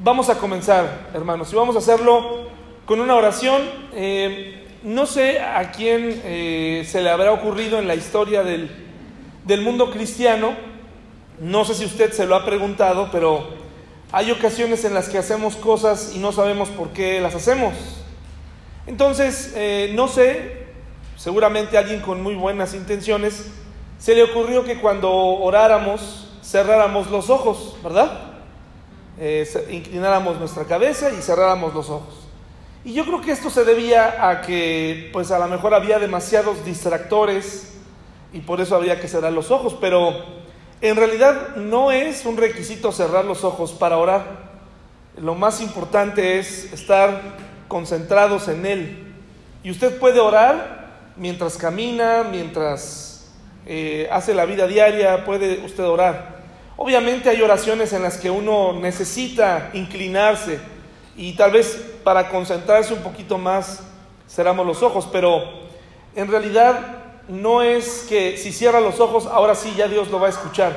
Vamos a comenzar, hermanos, y vamos a hacerlo con una oración. Eh, no sé a quién eh, se le habrá ocurrido en la historia del, del mundo cristiano, no sé si usted se lo ha preguntado, pero hay ocasiones en las que hacemos cosas y no sabemos por qué las hacemos. Entonces, eh, no sé, seguramente alguien con muy buenas intenciones, se le ocurrió que cuando oráramos, cerráramos los ojos, ¿verdad? Eh, inclináramos nuestra cabeza y cerráramos los ojos. Y yo creo que esto se debía a que, pues a lo mejor había demasiados distractores y por eso había que cerrar los ojos, pero en realidad no es un requisito cerrar los ojos para orar. Lo más importante es estar concentrados en Él. Y usted puede orar mientras camina, mientras eh, hace la vida diaria, puede usted orar. Obviamente hay oraciones en las que uno necesita inclinarse y tal vez para concentrarse un poquito más cerramos los ojos, pero en realidad no es que si cierra los ojos, ahora sí ya Dios lo va a escuchar.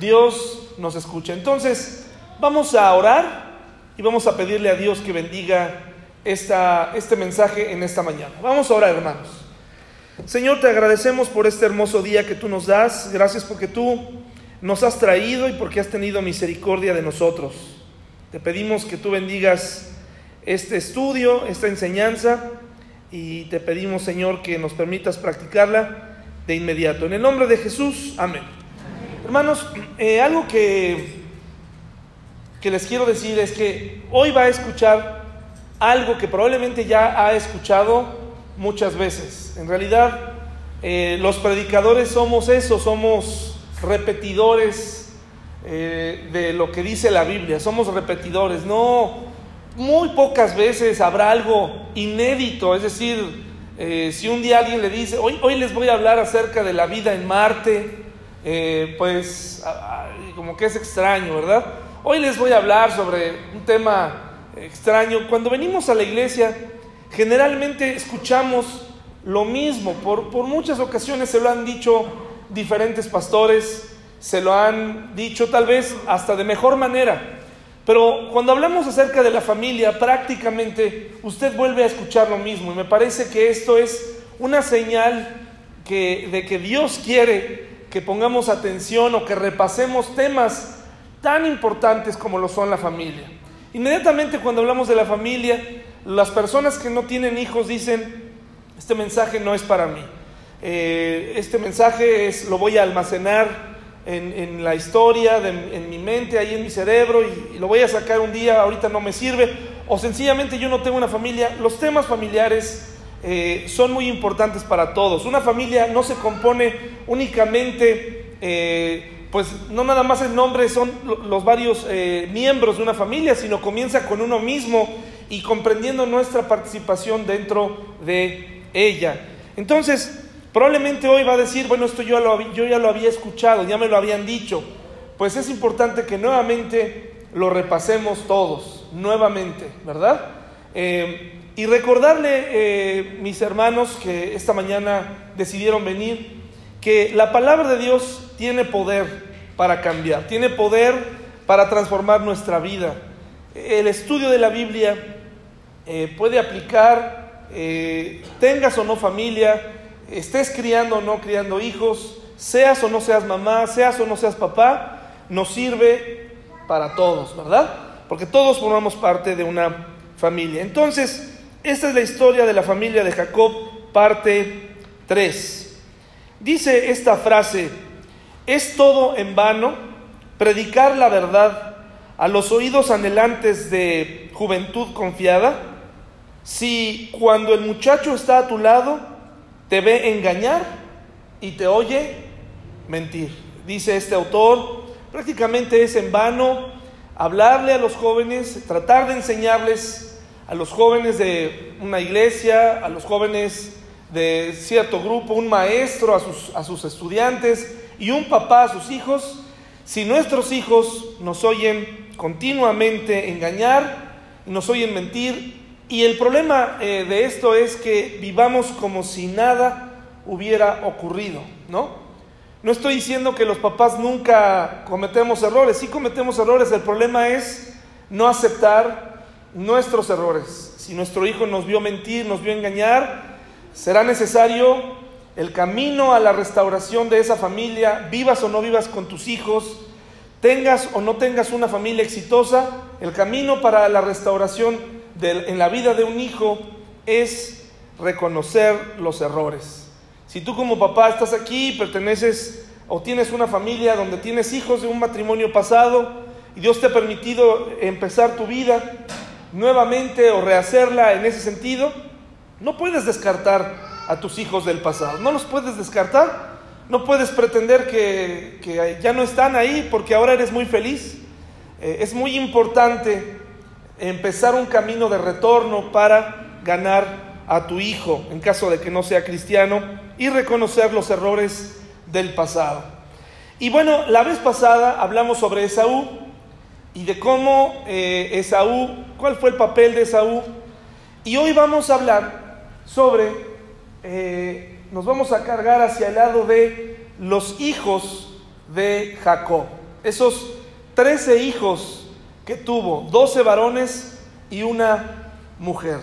Dios nos escucha. Entonces, vamos a orar y vamos a pedirle a Dios que bendiga esta, este mensaje en esta mañana. Vamos a orar, hermanos. Señor, te agradecemos por este hermoso día que tú nos das. Gracias porque tú nos has traído y porque has tenido misericordia de nosotros. Te pedimos que tú bendigas este estudio, esta enseñanza, y te pedimos, Señor, que nos permitas practicarla de inmediato. En el nombre de Jesús, amén. Hermanos, eh, algo que, que les quiero decir es que hoy va a escuchar algo que probablemente ya ha escuchado muchas veces. En realidad, eh, los predicadores somos eso, somos repetidores eh, de lo que dice la Biblia, somos repetidores, no muy pocas veces habrá algo inédito, es decir, eh, si un día alguien le dice, hoy, hoy les voy a hablar acerca de la vida en Marte, eh, pues como que es extraño, ¿verdad? Hoy les voy a hablar sobre un tema extraño. Cuando venimos a la iglesia, generalmente escuchamos lo mismo, por, por muchas ocasiones se lo han dicho diferentes pastores, se lo han dicho tal vez hasta de mejor manera. Pero cuando hablamos acerca de la familia, prácticamente usted vuelve a escuchar lo mismo. Y me parece que esto es una señal de que Dios quiere que pongamos atención o que repasemos temas tan importantes como lo son la familia. Inmediatamente cuando hablamos de la familia, las personas que no tienen hijos dicen, este mensaje no es para mí. Eh, este mensaje es, lo voy a almacenar en, la historia, en mi mente, ahí en mi cerebro, y, lo voy a sacar un día, ahorita no me sirve, o sencillamente yo no tengo una familia. Los temas familiares eh, son muy importantes para todos. Una familia no se compone únicamente, eh, pues no nada más el nombre son los varios miembros de una familia, sino comienza con uno mismo y comprendiendo nuestra participación dentro de ella. Entonces, Probablemente hoy va a decir, bueno, esto yo, yo ya lo había escuchado, ya me lo habían dicho. Pues es importante que nuevamente lo repasemos todos, nuevamente, ¿verdad? Eh, y recordarle, eh, mis hermanos que esta mañana decidieron venir, que la palabra de Dios tiene poder para cambiar, tiene poder para transformar nuestra vida. El estudio de la Biblia eh, puede aplicar, tengas o no familia, estés criando o no criando hijos, seas o no seas mamá, seas o no seas papá, nos sirve para todos, ¿verdad? Porque todos formamos parte de una familia. Entonces, esta es la historia de la familia de Jacob, parte 3. Dice esta frase, es todo en vano predicar la verdad a los oídos anhelantes de juventud confiada, si cuando el muchacho está a tu lado, te ve engañar y te oye mentir. Dice este autor, prácticamente es en vano hablarle a los jóvenes, tratar de enseñarles a los jóvenes de una iglesia, a los jóvenes de cierto grupo, un maestro a sus, a sus estudiantes y un papá a sus hijos, si nuestros hijos nos oyen continuamente engañar, nos oyen mentir, y el problema eh, de esto es que vivamos como si nada hubiera ocurrido, ¿no? No estoy diciendo que los papás nunca cometemos errores, sí cometemos errores, el problema es no aceptar nuestros errores. Si nuestro hijo nos vio mentir, nos vio engañar, será necesario el camino a la restauración de esa familia, vivas o no vivas con tus hijos, tengas o no tengas una familia exitosa, el camino para la restauración en la vida de un hijo es reconocer los errores. Si tú como papá estás aquí, perteneces o tienes una familia donde tienes hijos de un matrimonio pasado y Dios te ha permitido empezar tu vida nuevamente o rehacerla en ese sentido, no puedes descartar a tus hijos del pasado, no los puedes descartar, no puedes pretender que, ya no están ahí porque ahora eres muy feliz. Eh, es muy importante empezar un camino de retorno para ganar a tu hijo en caso de que no sea cristiano y reconocer los errores del pasado. Y bueno, la vez pasada hablamos sobre Esaú y de cómo eh, Esaú, cuál fue el papel de Esaú. Y hoy vamos a hablar sobre, eh, nos vamos a cargar hacia el lado de los hijos de Jacob. Esos trece hijos que tuvo, doce varones y una mujer.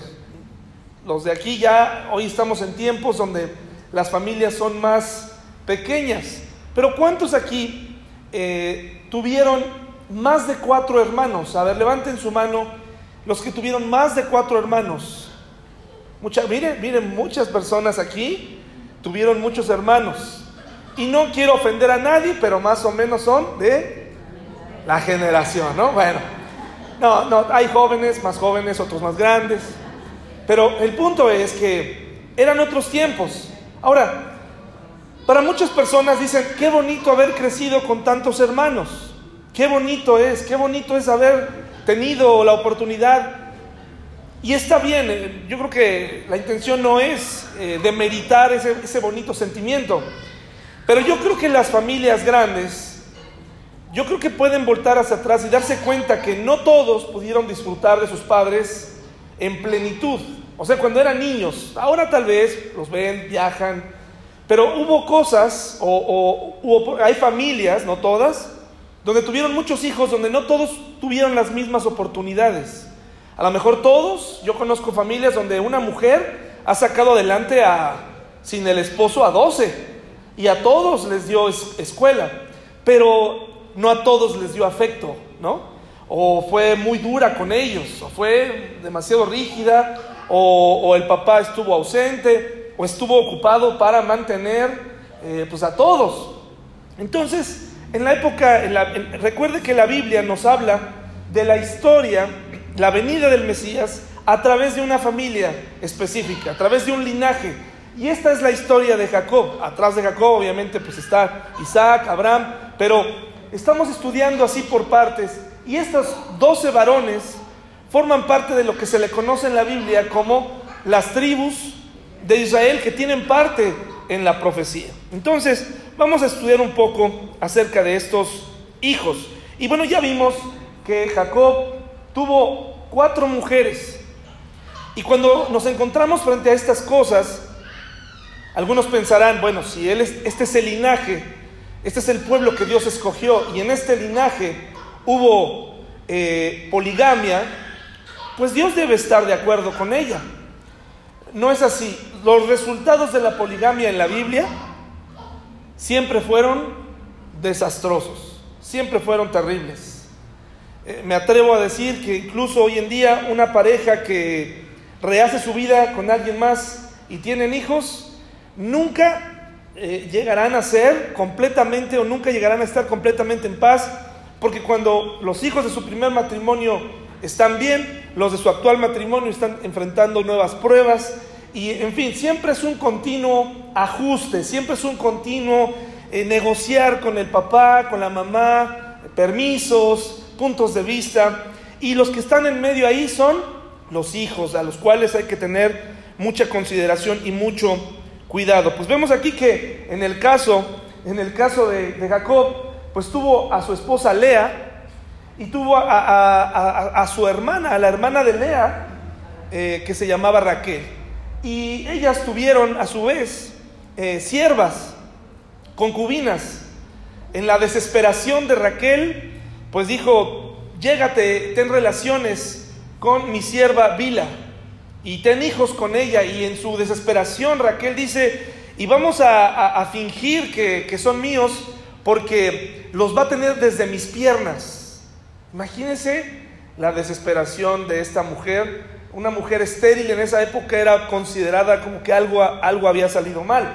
Los de aquí ya, hoy estamos en tiempos donde las familias son más pequeñas. Pero ¿cuántos aquí eh, tuvieron más de cuatro hermanos? A ver, levanten su mano los que tuvieron más de cuatro hermanos. Mucha, miren, miren, muchas personas aquí tuvieron muchos hermanos. Y no quiero ofender a nadie, pero más o menos son de la generación, ¿no? Bueno, no, no, hay jóvenes, más jóvenes, otros más grandes. Pero el punto es que eran otros tiempos. Ahora, para muchas personas dicen, qué bonito haber crecido con tantos hermanos, qué bonito es, qué bonito es haber tenido la oportunidad. Y está bien, eh, yo creo que la intención no es eh, demeritar ese, ese bonito sentimiento, pero yo creo que las familias grandes, yo creo que pueden voltar hacia atrás y darse cuenta que no todos pudieron disfrutar de sus padres en plenitud. O sea, cuando eran niños, ahora tal vez los ven, viajan, pero hubo cosas, o, hay familias, no todas, donde tuvieron muchos hijos, donde no todos tuvieron las mismas oportunidades. A lo mejor todos, yo conozco familias donde una mujer ha sacado adelante a, sin el esposo, a 12, y a todos les dio escuela, pero no a todos les dio afecto, ¿no? O fue muy dura con ellos, o fue demasiado rígida, o, el papá estuvo ausente, o estuvo ocupado para mantener eh, pues a todos. Entonces, en la época, recuerde que la Biblia nos habla de la historia, la venida del Mesías, a través de una familia específica, a través de un linaje. Y esta es la historia de Jacob. Atrás de Jacob, obviamente, pues está Isaac, Abraham, pero estamos estudiando así por partes. Y estos doce varones forman parte de lo que se le conoce en la Biblia como las tribus de Israel que tienen parte en la profecía. Entonces, vamos a estudiar un poco acerca de estos hijos. Y bueno, ya vimos que Jacob tuvo cuatro mujeres. Y cuando nos encontramos frente a estas cosas, algunos pensarán, bueno, si él es, este es el linaje, este es el pueblo que Dios escogió, y en este linaje hubo eh, poligamia, pues Dios debe estar de acuerdo con ella. No es así. Los resultados de la poligamia en la Biblia siempre fueron desastrosos, siempre fueron terribles. Eh, me atrevo a decir que incluso hoy en día una pareja que rehace su vida con alguien más y tienen hijos, nunca eh, llegarán a ser completamente o nunca llegarán a estar completamente en paz, porque cuando los hijos de su primer matrimonio están bien, los de su actual matrimonio están enfrentando nuevas pruebas. Y en fin, siempre es un continuo ajuste, siempre es un continuo eh, negociar con el papá, con la mamá, permisos, puntos de vista. Y los que están en medio ahí son los hijos a los cuales hay que tener mucha consideración y mucho cuidado. Pues vemos aquí que en el caso, en el caso de, Jacob, pues tuvo a su esposa Lea, y tuvo a, su hermana, a la hermana de Lea, eh, que se llamaba Raquel. Y ellas tuvieron a su vez eh, siervas, concubinas. En la desesperación de Raquel, pues dijo, llégate, ten relaciones con mi sierva Bila y ten hijos con ella. Y en su desesperación Raquel dice, y vamos a, fingir que, que son míos porque los va a tener desde mis piernas. Imagínense la desesperación de esta mujer. Una mujer estéril en esa época era considerada como que algo, algo había salido mal.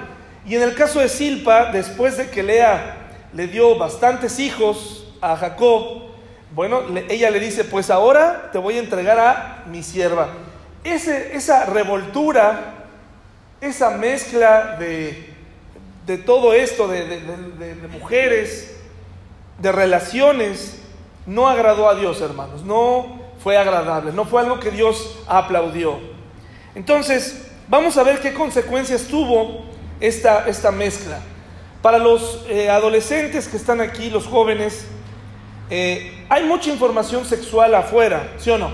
Y en el caso de Silpa, después de que Lea le dio bastantes hijos a Jacob, bueno, ella le dice, pues ahora te voy a entregar a mi sierva. Esa revoltura, esa mezcla de, todo esto, de, de, mujeres, de relaciones, no agradó a Dios, hermanos. No fue agradable, no fue algo que Dios aplaudió. Entonces, vamos a ver qué consecuencias tuvo esta, esta mezcla. Para los eh, adolescentes que están aquí, los jóvenes, eh, hay mucha información sexual afuera, ¿sí o no?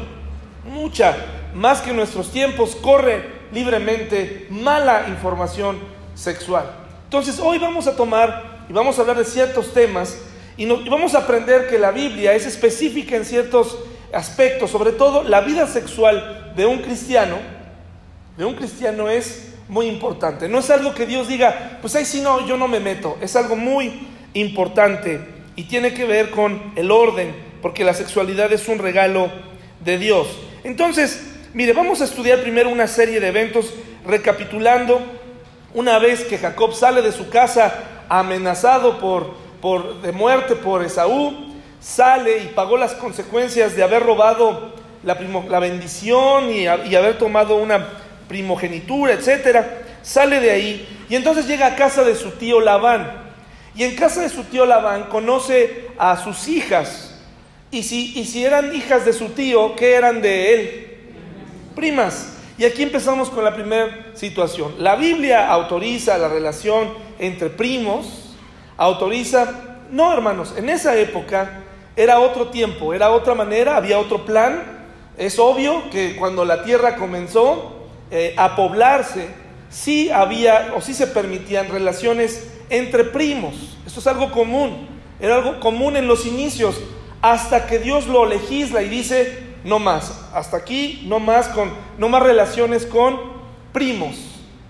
Mucha, más que en nuestros tiempos, corre libremente mala información sexual. Entonces, hoy vamos a tomar y vamos a hablar de ciertos temas y, vamos a aprender que la Biblia es específica en ciertos aspectos, sobre todo la vida sexual de un cristiano, de un cristiano es muy importante. No es algo que Dios diga, pues ahí sí no, yo no me meto. Es algo muy importante y tiene que ver con el orden, porque la sexualidad es un regalo de Dios. Entonces, mire, vamos a estudiar primero una serie de eventos recapitulando una vez que Jacob sale de su casa amenazado por, por de muerte por Esaú, sale y pagó las consecuencias de haber robado la, la bendición y, y haber tomado una primogenitura, etcétera, sale de ahí y entonces llega a casa de su tío Labán. Y en casa de su tío Labán conoce a sus hijas. Y si, y si eran hijas de su tío, ¿qué eran de él? Primas. Y aquí empezamos con la primera situación. La Biblia autoriza la relación entre primos, autoriza, no hermanos, en esa época era otro tiempo, era otra manera, había otro plan. Es obvio que cuando la tierra comenzó, eh, a poblarse, sí había o sí se permitían relaciones entre primos. Esto es algo común, era algo común en los inicios, hasta que Dios lo legisla y dice, no más, hasta aquí, no más, con, no más relaciones con primos,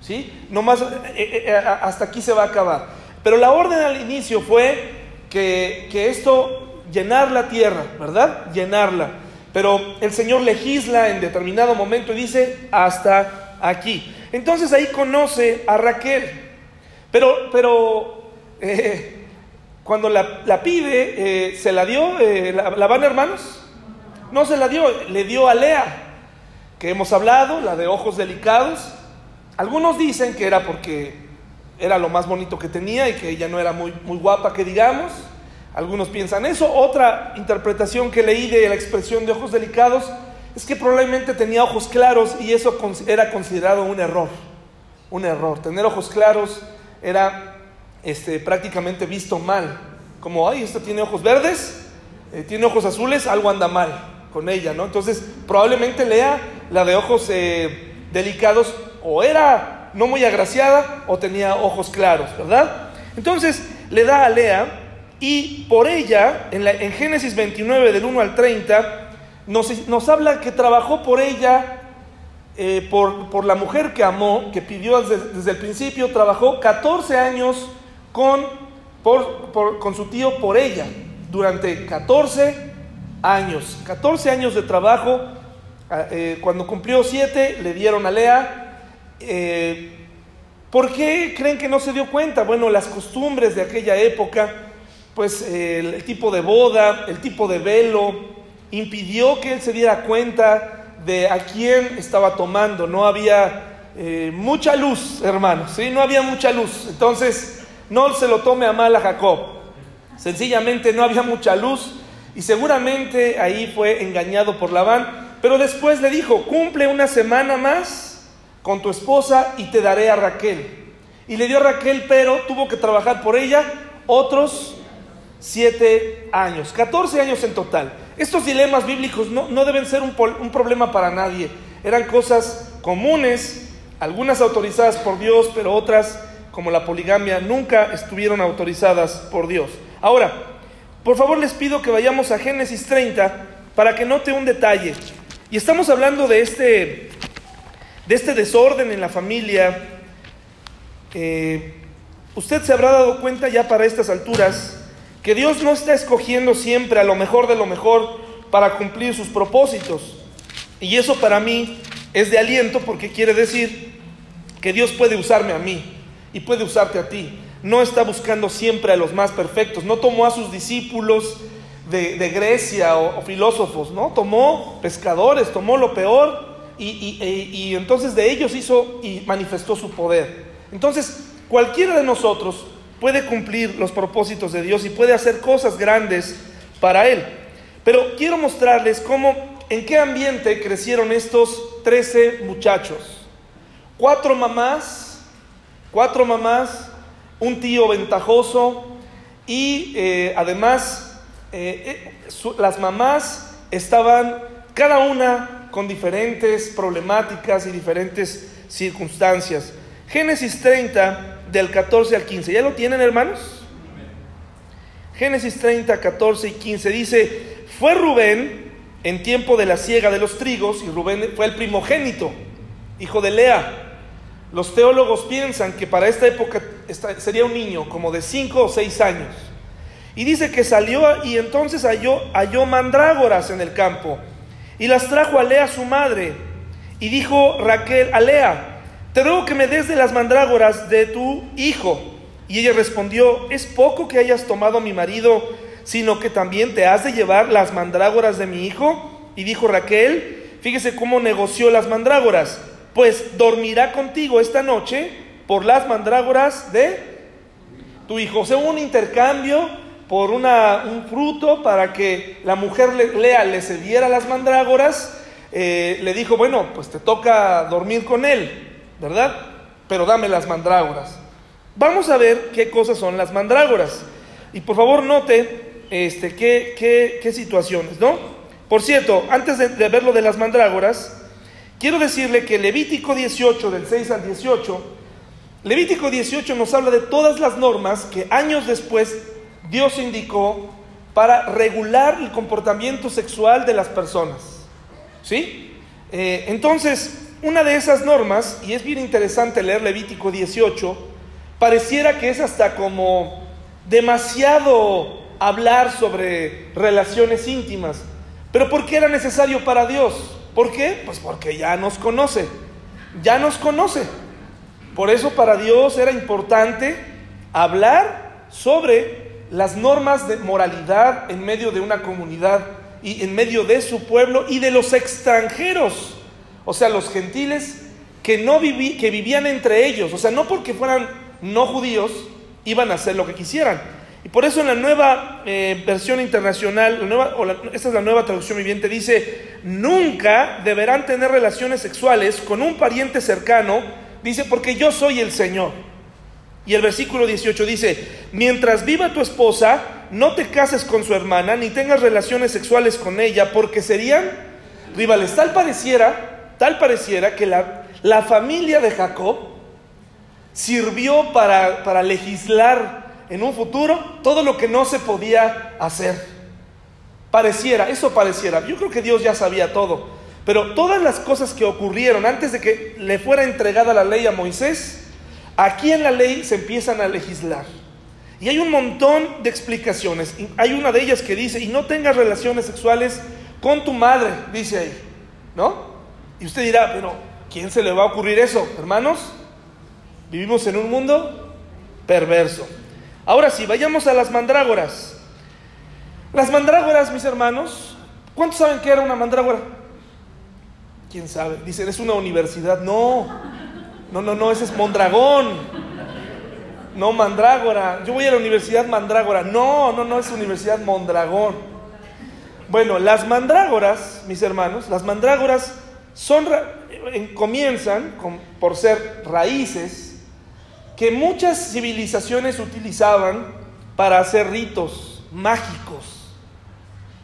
¿sí? No más, eh, eh, hasta aquí se va a acabar. Pero la orden al inicio fue que, que esto, llenar la tierra, ¿verdad? Llenarla. Pero el Señor legisla en determinado momento y dice, hasta aquí. Entonces ahí conoce a Raquel. Pero, pero eh, cuando la, pide, eh, ¿se la dio? Eh, ¿la, ¿La van hermanos? No se la dio, le dio a Lea, que hemos hablado, la de ojos delicados. Algunos dicen que era porque era lo más bonito que tenía y que ella no era muy, muy guapa, que digamos. Algunos piensan eso. Otra interpretación que leí de la expresión de ojos delicados es que probablemente tenía ojos claros y eso era considerado un error. Un error. Tener ojos claros era este, prácticamente visto mal. Como, ay, esto tiene ojos verdes, eh, tiene ojos azules, algo anda mal con ella, ¿no? Entonces, probablemente Lea, la de ojos eh, delicados, o era no muy agraciada o tenía ojos claros, ¿verdad? Entonces, le da a Lea y por ella, en, Génesis 29, del 1 al 30, nos, habla que trabajó por ella, eh, por, la mujer que amó, que pidió desde, el principio, trabajó 14 años con, con su tío por ella, durante 14 años. 14 años de trabajo. Ah, eh, cuando cumplió 7, le dieron a Lea. Eh, ¿Por qué creen que no se dio cuenta? Bueno, las costumbres de aquella época pues el, tipo de boda, el tipo de velo, impidió que él se diera cuenta de a quién estaba tomando. No había eh, mucha luz, hermanos, ¿sí? No había mucha luz. Entonces, no se lo tome a mal a Jacob. Sencillamente no había mucha luz y seguramente ahí fue engañado por Labán. Pero después le dijo, cumple una semana más con tu esposa y te daré a Raquel. Y le dio a Raquel, pero tuvo que trabajar por ella otros siete años, 14 años en total. Estos dilemas bíblicos no, deben ser un, un, problema para nadie. Eran cosas comunes, algunas autorizadas por Dios, pero otras, como la poligamia, nunca estuvieron autorizadas por Dios. Ahora, por favor les pido que vayamos a Génesis 30 para que note un detalle. Y estamos hablando de este, de este desorden en la familia. Eh, usted se habrá dado cuenta ya para estas alturas que Dios no está escogiendo siempre a lo mejor de lo mejor para cumplir sus propósitos. Y eso para mí es de aliento porque quiere decir que Dios puede usarme a mí y puede usarte a ti. No está buscando siempre a los más perfectos. No tomó a sus discípulos de, Grecia o, filósofos, ¿no? Tomó pescadores, tomó lo peor y, e, y entonces de ellos hizo y manifestó su poder. Entonces, cualquiera de nosotros puede cumplir los propósitos de Dios y puede hacer cosas grandes para Él. Pero quiero mostrarles cómo ¿En qué ambiente crecieron estos 13 muchachos? Cuatro mamás, cuatro mamás, un tío ventajoso y eh, además eh, eh, las mamás estaban cada una con diferentes problemáticas y diferentes circunstancias. Génesis 30 del 14 al 15. ¿Ya lo tienen hermanos? Génesis 30, 14 y 15 dice, fue Rubén en tiempo de la siega de los trigos, y Rubén fue el primogénito, hijo de Lea. Los teólogos piensan que para esta época sería un niño como de cinco o seis años. Y dice que salió y entonces halló, halló mandrágoras en el campo y las trajo a Lea su madre. Y dijo Raquel a Lea, te ruego que me des de las mandrágoras de tu hijo. Y ella respondió, es poco que hayas tomado a mi marido sino que también te has de llevar las mandrágoras de mi hijo. Y dijo Raquel, fíjese cómo negoció las mandrágoras, pues dormirá contigo esta noche por las mandrágoras de tu hijo. O un intercambio por una, un fruto para que la mujer Lea le cediera las mandrágoras. Eh, le dijo, bueno, pues te toca dormir con él, ¿verdad? Pero dame las mandrágoras. Vamos a ver qué cosas son las mandrágoras. Y por favor note este, qué, qué, situaciones, ¿no? Por cierto, antes de, de ver lo de las mandrágoras, quiero decirle que Levítico 18, del 6 al 18, Levítico 18 nos habla de todas las normas que años después Dios indicó para regular el comportamiento sexual de las personas. ¿Sí? Eh, entonces, una de esas normas, y es bien interesante leer Levítico 18, pareciera que es hasta como demasiado hablar sobre relaciones íntimas. Pero ¿por qué era necesario para Dios? ¿Por qué? Pues porque ya nos conoce, ya nos conoce. Por eso para Dios era importante hablar sobre las normas de moralidad en medio de una comunidad y en medio de su pueblo y de los extranjeros, o sea, los gentiles que no que vivían entre ellos, o sea, no porque fueran no judíos iban a hacer lo que quisieran, y por eso en la nueva eh, versión internacional, esta es la nueva traducción viviente, dice, nunca deberán tener relaciones sexuales con un pariente cercano, dice, porque yo soy el Señor. Y el versículo 18 dice, mientras viva tu esposa, no te cases con su hermana, ni tengas relaciones sexuales con ella, porque serían rivales. Tal pareciera, tal pareciera que la, la familia de Jacob sirvió para, para legislar en un futuro todo lo que no se podía hacer. Pareciera, eso pareciera. Yo creo que Dios ya sabía todo. Pero todas las cosas que ocurrieron antes de que le fuera entregada la ley a Moisés, aquí en la ley se empiezan a legislar. Y hay un montón de explicaciones. Hay una de ellas que dice, y no tengas relaciones sexuales con tu madre, dice ahí. ¿No? Y usted dirá, pero ¿quién se le va a ocurrir eso? Hermanos, vivimos en un mundo perverso. Ahora sí, vayamos a las mandrágoras. Las mandrágoras, mis hermanos, ¿cuántos saben qué era una mandrágora? ¿Quién sabe? Dicen, es una universidad. No, no, no, no, ese es Mondragón. No, Mandrágora. Yo voy a la Universidad Mandrágora. No, no, no, es Universidad Mondragón. Bueno, las mandrágoras, mis hermanos, las mandrágoras son, comienzan por ser raíces que muchas civilizaciones utilizaban para hacer ritos mágicos,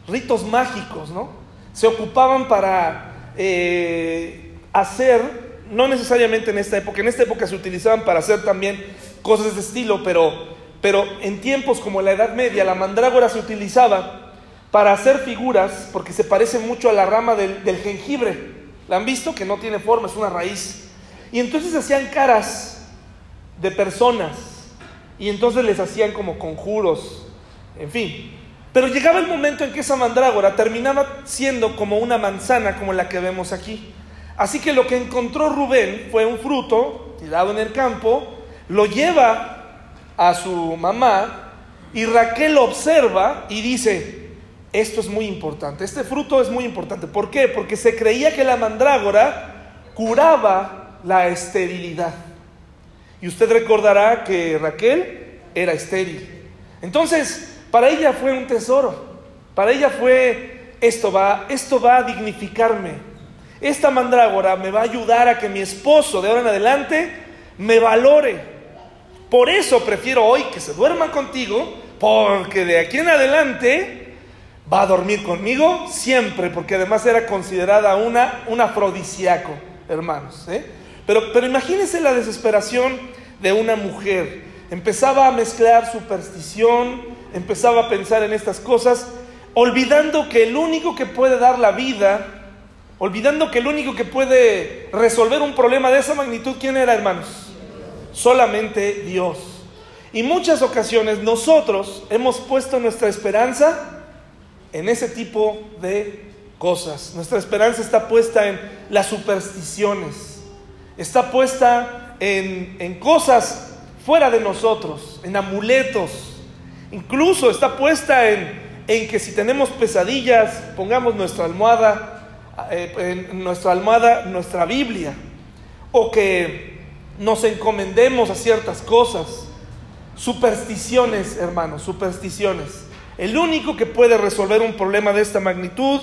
ritos mágicos, ¿no? Se ocupaban para eh, hacer, no necesariamente en esta época, en esta época se utilizaban para hacer también cosas de este estilo, pero, pero en tiempos como la Edad Media la mandrágora se utilizaba para hacer figuras, porque se parece mucho a la rama del, del jengibre. ¿La han visto? Que no tiene forma, es una raíz. Y entonces hacían caras de personas. Y entonces les hacían como conjuros. En fin. Pero llegaba el momento en que esa mandrágora terminaba siendo como una manzana como la que vemos aquí. Así que lo que encontró Rubén fue un fruto tirado en el campo, lo lleva a su mamá y Raquel lo observa y dice, esto es muy importante, este fruto es muy importante. ¿Por qué? Porque se creía que la mandrágora curaba la esterilidad. Y usted recordará que Raquel era estéril. Entonces, para ella fue un tesoro. Para ella fue, esto va, esto va a dignificarme. Esta mandrágora me va a ayudar a que mi esposo de ahora en adelante me valore. Por eso prefiero hoy que se duerma contigo, porque de aquí en adelante va a dormir conmigo siempre, porque además era considerada una, un afrodisíaco, hermanos. ¿eh? Pero, pero imagínense la desesperación de una mujer. Empezaba a mezclar superstición, empezaba a pensar en estas cosas, olvidando que el único que puede dar la vida, olvidando que el único que puede resolver un problema de esa magnitud, ¿quién era, hermanos? Solamente Dios. Y muchas ocasiones nosotros hemos puesto nuestra esperanza en ese tipo de cosas. Nuestra esperanza está puesta en las supersticiones, está puesta en, en cosas fuera de nosotros, en amuletos, incluso está puesta en, que si tenemos pesadillas, pongamos nuestra almohada, eh, nuestra almohada, nuestra Biblia, o que nos encomendemos a ciertas cosas. Supersticiones, hermanos, supersticiones. El único que puede resolver un problema de esta magnitud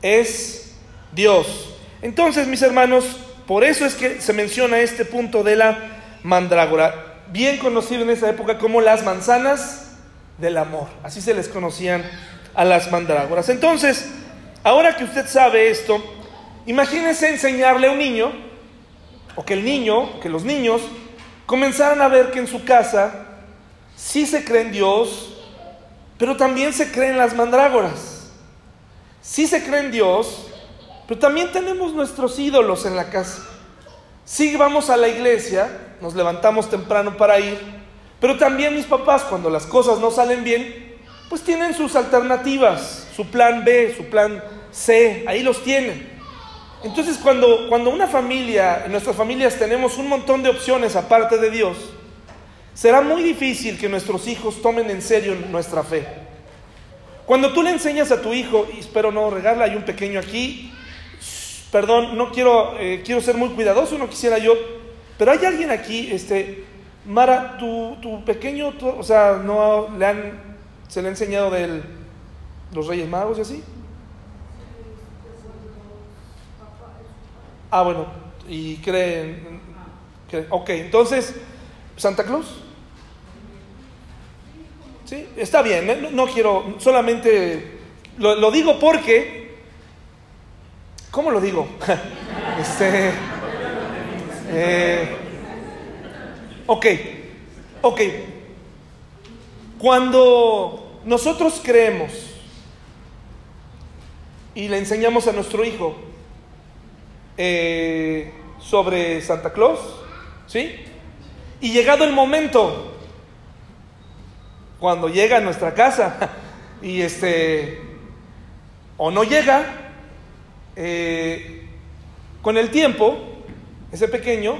es Dios. Entonces, mis hermanos, por eso es que se menciona este punto de la mandrágora, bien conocido en esa época como las manzanas del amor. Así se les conocían a las mandrágoras. Entonces, ahora que usted sabe esto, imagínese enseñarle a un niño, o que el niño, que los niños, comenzaran a ver que en su casa sí se cree en Dios, pero también se creen las mandrágoras. Sí se cree en Dios, pero también tenemos nuestros ídolos en la casa. Sí vamos a la iglesia, nos levantamos temprano para ir, pero también mis papás, cuando las cosas no salen bien, pues tienen sus alternativas, su plan B, su plan C, ahí los tienen. Entonces cuando, cuando una familia, en nuestras familias tenemos un montón de opciones aparte de Dios, será muy difícil que nuestros hijos tomen en serio nuestra fe. Cuando tú le enseñas a tu hijo, y espero no regarla, hay un pequeño aquí, perdón, no quiero, eh, quiero ser muy cuidadoso, no quisiera yo, pero hay alguien aquí, este, Mara, tu, tu pequeño, tu- o sea, no le han, se le ha enseñado de los Reyes Magos y así. Ah, bueno, y creen, creen- ok, entonces, Santa Claus. Sí, está bien, no, no quiero, solamente lo, lo digo porque, ¿cómo lo digo? este, eh, ok, ok, cuando nosotros creemos y le enseñamos a nuestro hijo eh, sobre Santa Claus, ¿sí? Y llegado el momento, cuando llega a nuestra casa y este, o no llega, eh, con el tiempo, ese pequeño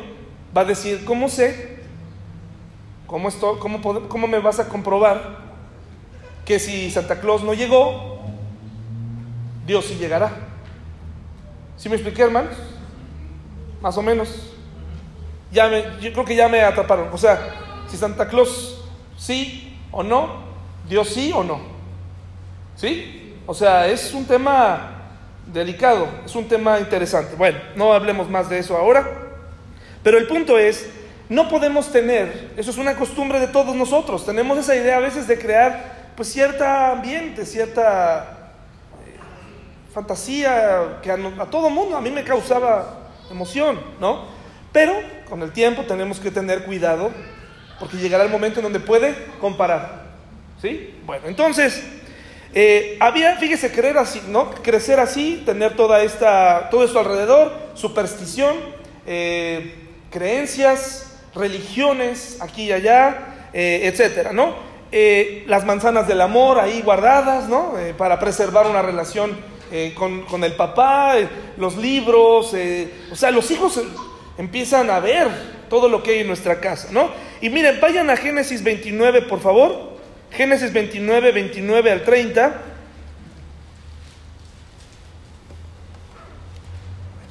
va a decir, ¿cómo sé? ¿Cómo, estoy, cómo, ¿Cómo me vas a comprobar que si Santa Claus no llegó, Dios sí llegará? ¿Sí me expliqué, hermanos? Más o menos. Ya me, yo creo que ya me atraparon. O sea, si Santa Claus sí o no, Dios sí o no. ¿Sí? O sea, es un tema delicado, es un tema interesante. Bueno, no hablemos más de eso ahora. Pero el punto es, no podemos tener, eso es una costumbre de todos nosotros, tenemos esa idea a veces de crear pues cierta ambiente, cierta eh, fantasía que a, todo mundo, a mí me causaba emoción, ¿no? Pero con el tiempo tenemos que tener cuidado porque llegará el momento en donde puede comparar, ¿sí? Bueno, entonces, Eh, había, fíjese, querer así, ¿no? Crecer así, tener toda esta, todo esto alrededor, superstición, eh, creencias, religiones aquí y allá, eh, etcétera, ¿no? las manzanas del amor ahí guardadas, ¿no? para preservar una relación con, con, el papá, los libros, o sea, los hijos empiezan a ver todo lo que hay en nuestra casa, ¿no? Y miren, vayan a Génesis 29, por favor. Génesis 29, 29 al 30.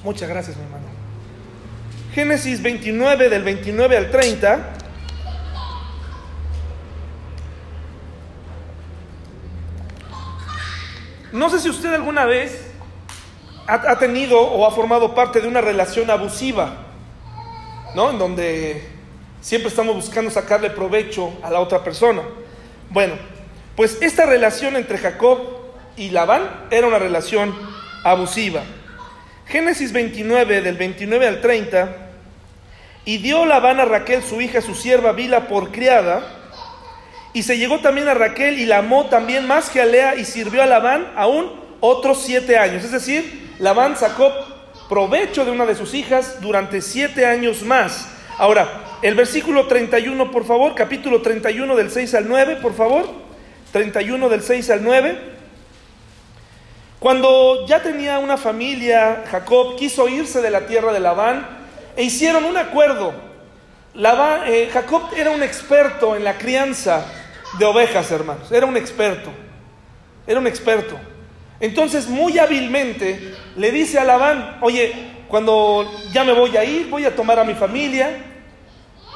Muchas gracias, mi hermano. Génesis 29, del 29 al 30. No sé si usted alguna vez ha, tenido o ha formado parte de una relación abusiva, ¿no? En donde siempre estamos buscando sacarle provecho a la otra persona. Bueno, pues esta relación entre Jacob y Labán era una relación abusiva. Génesis 29, del 29 al 30, y dio Labán a Raquel, su hija, su sierva Bila, por criada, y se llegó también a Raquel y la amó también más que a Lea, y sirvió a Labán aún otros siete años. Es decir, Labán sacó provecho de una de sus hijas durante siete años más. Ahora, el versículo 31, por favor, capítulo 31 del 6 al 9, por favor. 31 del 6 al 9. Cuando ya tenía una familia, Jacob quiso irse de la tierra de Labán e hicieron un acuerdo. Eh, Jacob era un experto en la crianza de ovejas, hermanos. Era un experto. Era un experto. Entonces, muy hábilmente le dice a Labán, oye, cuando ya me voy a ir, voy a tomar a mi familia,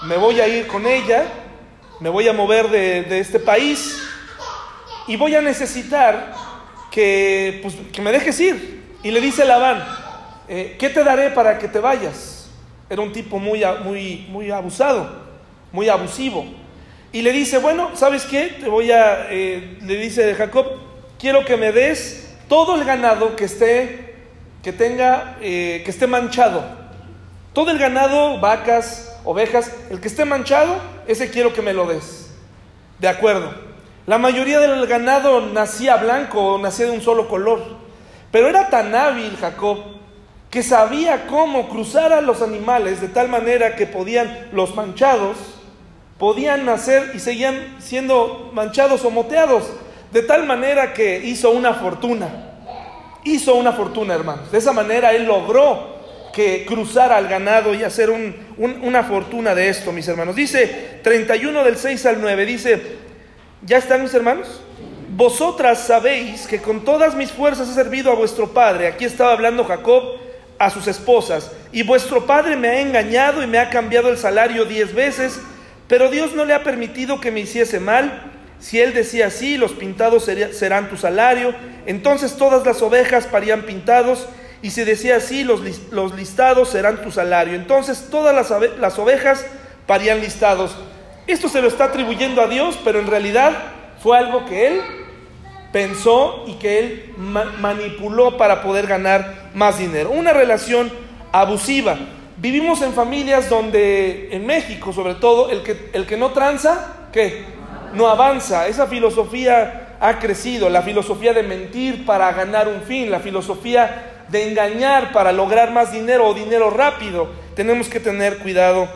me voy a ir con ella, me voy a mover de, este país y voy a necesitar que, pues, que me dejes ir. Y le dice Labán, eh, ¿qué te daré para que te vayas? Era un tipo muy, muy, muy abusado, muy abusivo. Y le dice, bueno, ¿sabes qué? Te voy a, eh, le dice Jacob, quiero que me des todo el ganado que esté, que tenga, eh, que esté manchado. Todo el ganado, vacas, ovejas, el que esté manchado, ese quiero que me lo des. De acuerdo. La mayoría del ganado nacía blanco o nacía de un solo color. Pero era tan hábil Jacob que sabía cómo cruzar a los animales de tal manera que podían, los manchados, podían nacer y seguían siendo manchados o moteados. De tal manera que hizo una fortuna. Hizo una fortuna, hermanos. De esa manera él logró que cruzar al ganado y hacer una fortuna de esto, mis hermanos. Dice 31 del 6 al 9, dice, ¿ya están mis hermanos? Vosotras sabéis que con todas mis fuerzas he servido a vuestro padre. Aquí estaba hablando Jacob a sus esposas. Y vuestro padre me ha engañado y me ha cambiado el salario diez veces, pero Dios no le ha permitido que me hiciese mal. Si él decía así, los pintados serán tu salario. Entonces todas las ovejas parían pintados y si decía así, los, listados serán tu salario. Entonces todas las ovejas parían listados. Esto se lo está atribuyendo a Dios, pero en realidad fue algo que él pensó y que él manipuló para poder ganar más dinero. Una relación abusiva. Vivimos en familias donde, en México sobre todo, el que, el que no tranza, ¿qué? No avanza. Esa filosofía ha crecido, la filosofía de mentir para ganar un fin, la filosofía de engañar para lograr más dinero o dinero rápido. Tenemos que tener cuidado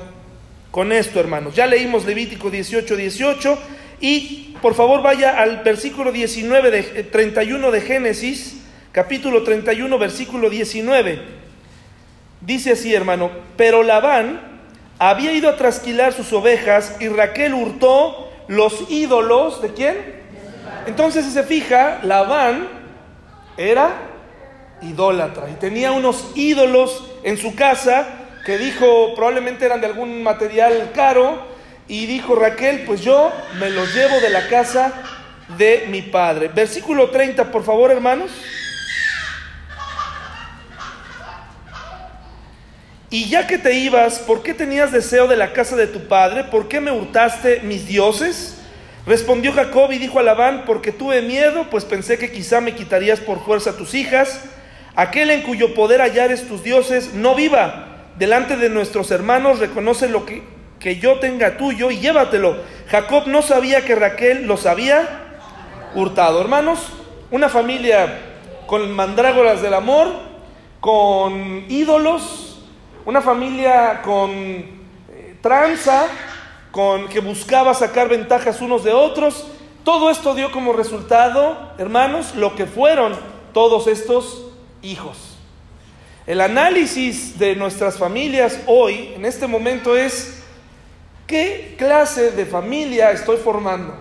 con esto, hermanos. Ya leímos Levítico 18, 18 y por favor vaya al versículo 19 de 31 eh, de Génesis, capítulo 31, versículo 19. Dice así, hermano, pero Labán había ido a trasquilar sus ovejas y Raquel hurtó los ídolos de quién? Entonces, si se fija, Labán era idólatra y tenía unos ídolos en su casa que dijo probablemente eran de algún material caro y dijo Raquel, pues yo me los llevo de la casa de mi padre. Versículo 30, por favor, hermanos. Y ya que te ibas, ¿por qué tenías deseo de la casa de tu padre? ¿Por qué me hurtaste mis dioses? Respondió Jacob y dijo a Labán, porque tuve miedo, pues pensé que quizá me quitarías por fuerza tus hijas. Aquel en cuyo poder hallares tus dioses, no viva. Delante de nuestros hermanos reconoce lo que, que yo tenga tuyo y llévatelo. Jacob no sabía que Raquel lo sabía. Hurtado. Hermanos, una familia con mandrágoras del amor, con ídolos, una familia con eh, tranza, con que buscaba sacar ventajas unos de otros. Todo esto dio como resultado, hermanos, lo que fueron todos estos hijos. El análisis de nuestras familias hoy, en este momento, es qué clase de familia estoy formando.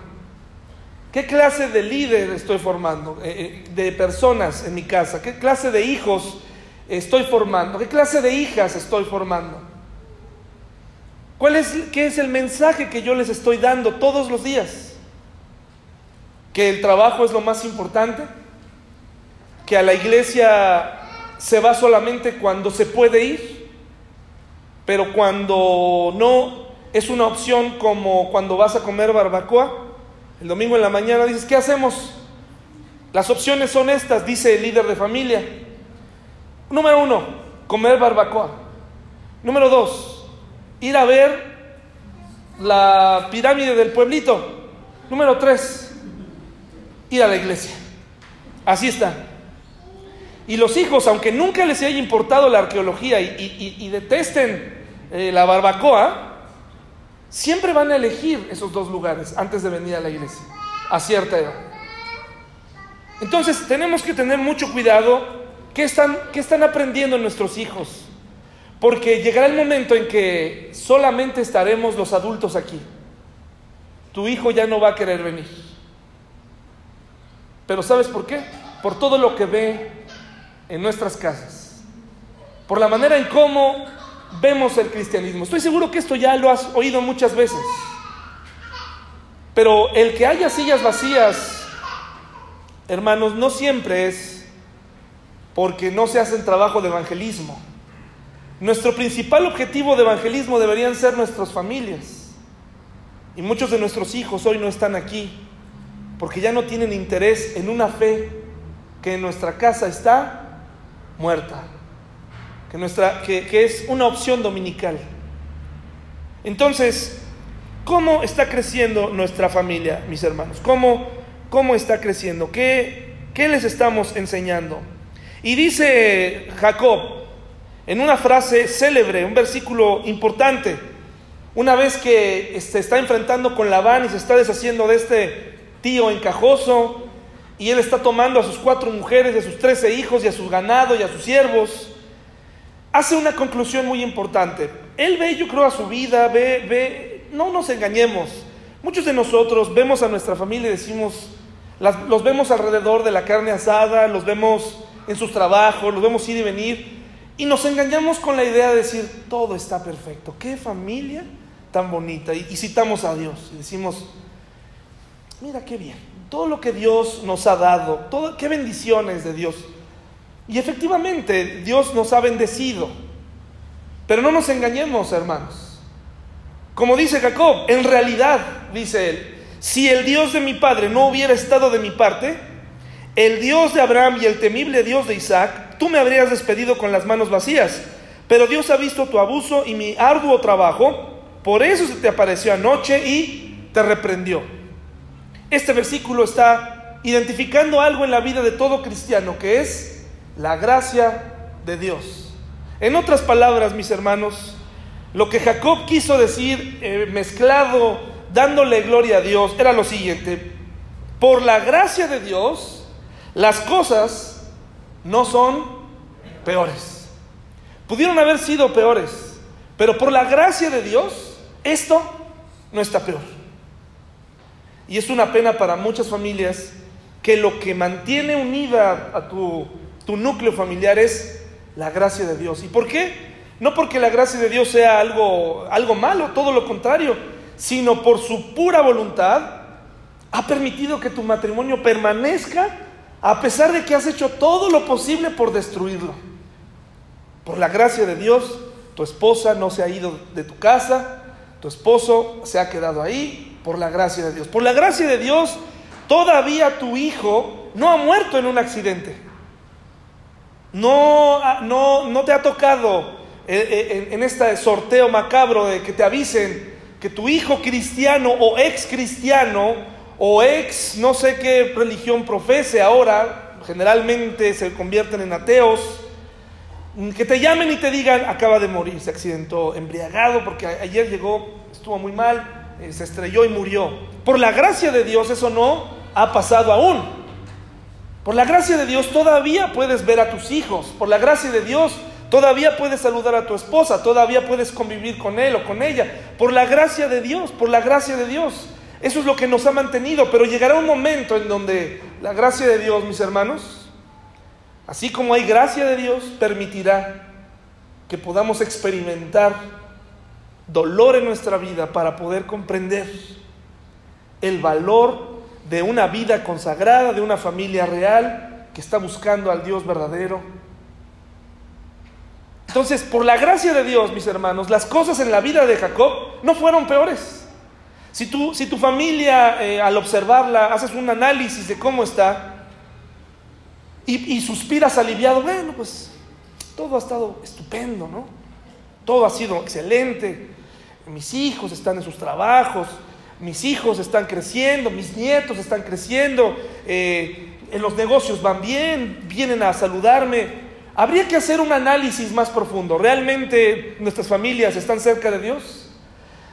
¿Qué clase de líder estoy formando? Eh, eh, de personas en mi casa. ¿Qué clase de hijos estoy formando? ¿Qué clase de hijas estoy formando? ¿Cuál es, ¿Qué es el mensaje que yo les estoy dando todos los días? ¿Que el trabajo es lo más importante? ¿Que a la iglesia se va solamente cuando se puede ir? Pero cuando no es una opción como cuando vas a comer barbacoa, el domingo en la mañana dices, ¿qué hacemos? Las opciones son estas, dice el líder de familia. Número uno, comer barbacoa. Número dos, ir a ver la pirámide del pueblito. Número tres, ir a la iglesia. Así está. Y los hijos, aunque nunca les haya importado la arqueología y, detesten eh, la barbacoa, siempre van a elegir esos dos lugares antes de venir a la iglesia, a cierta edad. Entonces tenemos que tener mucho cuidado qué están, qué están aprendiendo nuestros hijos, porque llegará el momento en que solamente estaremos los adultos aquí. Tu hijo ya no va a querer venir. Pero ¿sabes por qué? Por todo lo que ve en nuestras casas, por la manera en cómo vemos el cristianismo. Estoy seguro que esto ya lo has oído muchas veces. Pero el que haya sillas vacías, hermanos, no siempre es porque no se hace el trabajo de evangelismo. Nuestro principal objetivo de evangelismo deberían ser nuestras familias. Y muchos de nuestros hijos hoy no están aquí porque ya no tienen interés en una fe que en nuestra casa está muerta que, nuestra, que, es una opción dominical. Entonces, ¿cómo está creciendo nuestra familia, mis hermanos? ¿Cómo, cómo está creciendo? ¿Qué, ¿Qué les estamos enseñando? Y dice Jacob, en una frase célebre, un versículo importante, una vez que se está enfrentando con Labán y se está deshaciendo de este tío encajoso, y él está tomando a sus cuatro mujeres, a sus trece hijos y a su ganado y a sus siervos, hace una conclusión muy importante. Él ve, yo creo, a su vida, ve, ve, no nos engañemos. Muchos de nosotros vemos a nuestra familia y decimos, los vemos alrededor de la carne asada, los vemos en sus trabajos, los vemos ir y venir, y nos engañamos con la idea de decir, todo está perfecto, qué familia tan bonita. Y, y citamos a Dios y decimos, mira qué bien, todo lo que Dios nos ha dado, todo, qué bendiciones de Dios. Y efectivamente Dios nos ha bendecido. Pero no nos engañemos, hermanos. Como dice Jacob, en realidad, dice él, si el Dios de mi padre no hubiera estado de mi parte, el Dios de Abraham y el temible Dios de Isaac, tú me habrías despedido con las manos vacías. Pero Dios ha visto tu abuso y mi arduo trabajo, por eso se te apareció anoche y te reprendió. Este versículo está identificando algo en la vida de todo cristiano, que es la gracia de Dios. En otras palabras, mis hermanos, lo que Jacob quiso decir eh, mezclado, dándole gloria a Dios, era lo siguiente. Por la gracia de Dios, las cosas no son peores. Pudieron haber sido peores, pero por la gracia de Dios, esto no está peor. Y es una pena para muchas familias que lo que mantiene unida a tu tu núcleo familiar es la gracia de Dios. ¿Y por qué? No porque la gracia de Dios sea algo, algo malo, todo lo contrario, sino por su pura voluntad ha permitido que tu matrimonio permanezca a pesar de que has hecho todo lo posible por destruirlo. Por la gracia de Dios, tu esposa no se ha ido de tu casa, tu esposo se ha quedado ahí, por la gracia de Dios. Por la gracia de Dios, todavía tu hijo no ha muerto en un accidente. No, ah, no, no te ha tocado eh, eh, en este sorteo macabro de que te avisen que tu hijo cristiano o ex cristiano o ex no sé qué religión profese ahora, generalmente se convierten en ateos, que te llamen y te digan, acaba de morir, se accidentó, embriagado, porque ayer llegó, estuvo muy mal, eh, se estrelló y murió. Por la gracia de Dios eso no ha pasado aún. Por la gracia de Dios todavía puedes ver a tus hijos. Por la gracia de Dios todavía puedes saludar a tu esposa. Todavía puedes convivir con él o con ella. Por la gracia de Dios, por la gracia de Dios. Eso es lo que nos ha mantenido. Pero llegará un momento en donde la gracia de Dios, mis hermanos, Así como hay gracia de Dios, permitirá que podamos experimentar dolor en nuestra vida para poder comprender el valor de una vida consagrada, de una familia real que está buscando al Dios verdadero. Entonces, por la gracia de Dios, mis hermanos, las cosas en la vida de Jacob no fueron peores. Si, tú, si tu familia, eh, al observarla, haces un análisis de cómo está, y, suspiras aliviado, bueno, pues todo ha estado estupendo, ¿no? Todo ha sido excelente. Mis hijos están en sus trabajos, mis hijos están creciendo, mis nietos están creciendo, eh, en los negocios van bien, vienen a saludarme. Habría que hacer un análisis más profundo. ¿Realmente nuestras familias están cerca de Dios?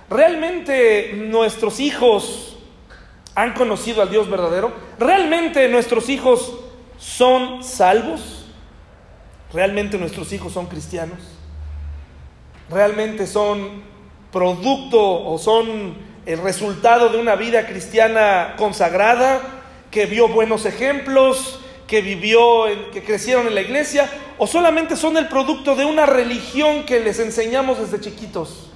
¿Realmente nuestros hijos han conocido al Dios verdadero? ¿Realmente nuestros hijos son salvos? ¿Realmente nuestros hijos son cristianos? ¿Realmente son producto o son el resultado de una vida cristiana consagrada, que vio buenos ejemplos, que vivió, que crecieron en la iglesia, o solamente son el producto de una religión que les enseñamos desde chiquitos?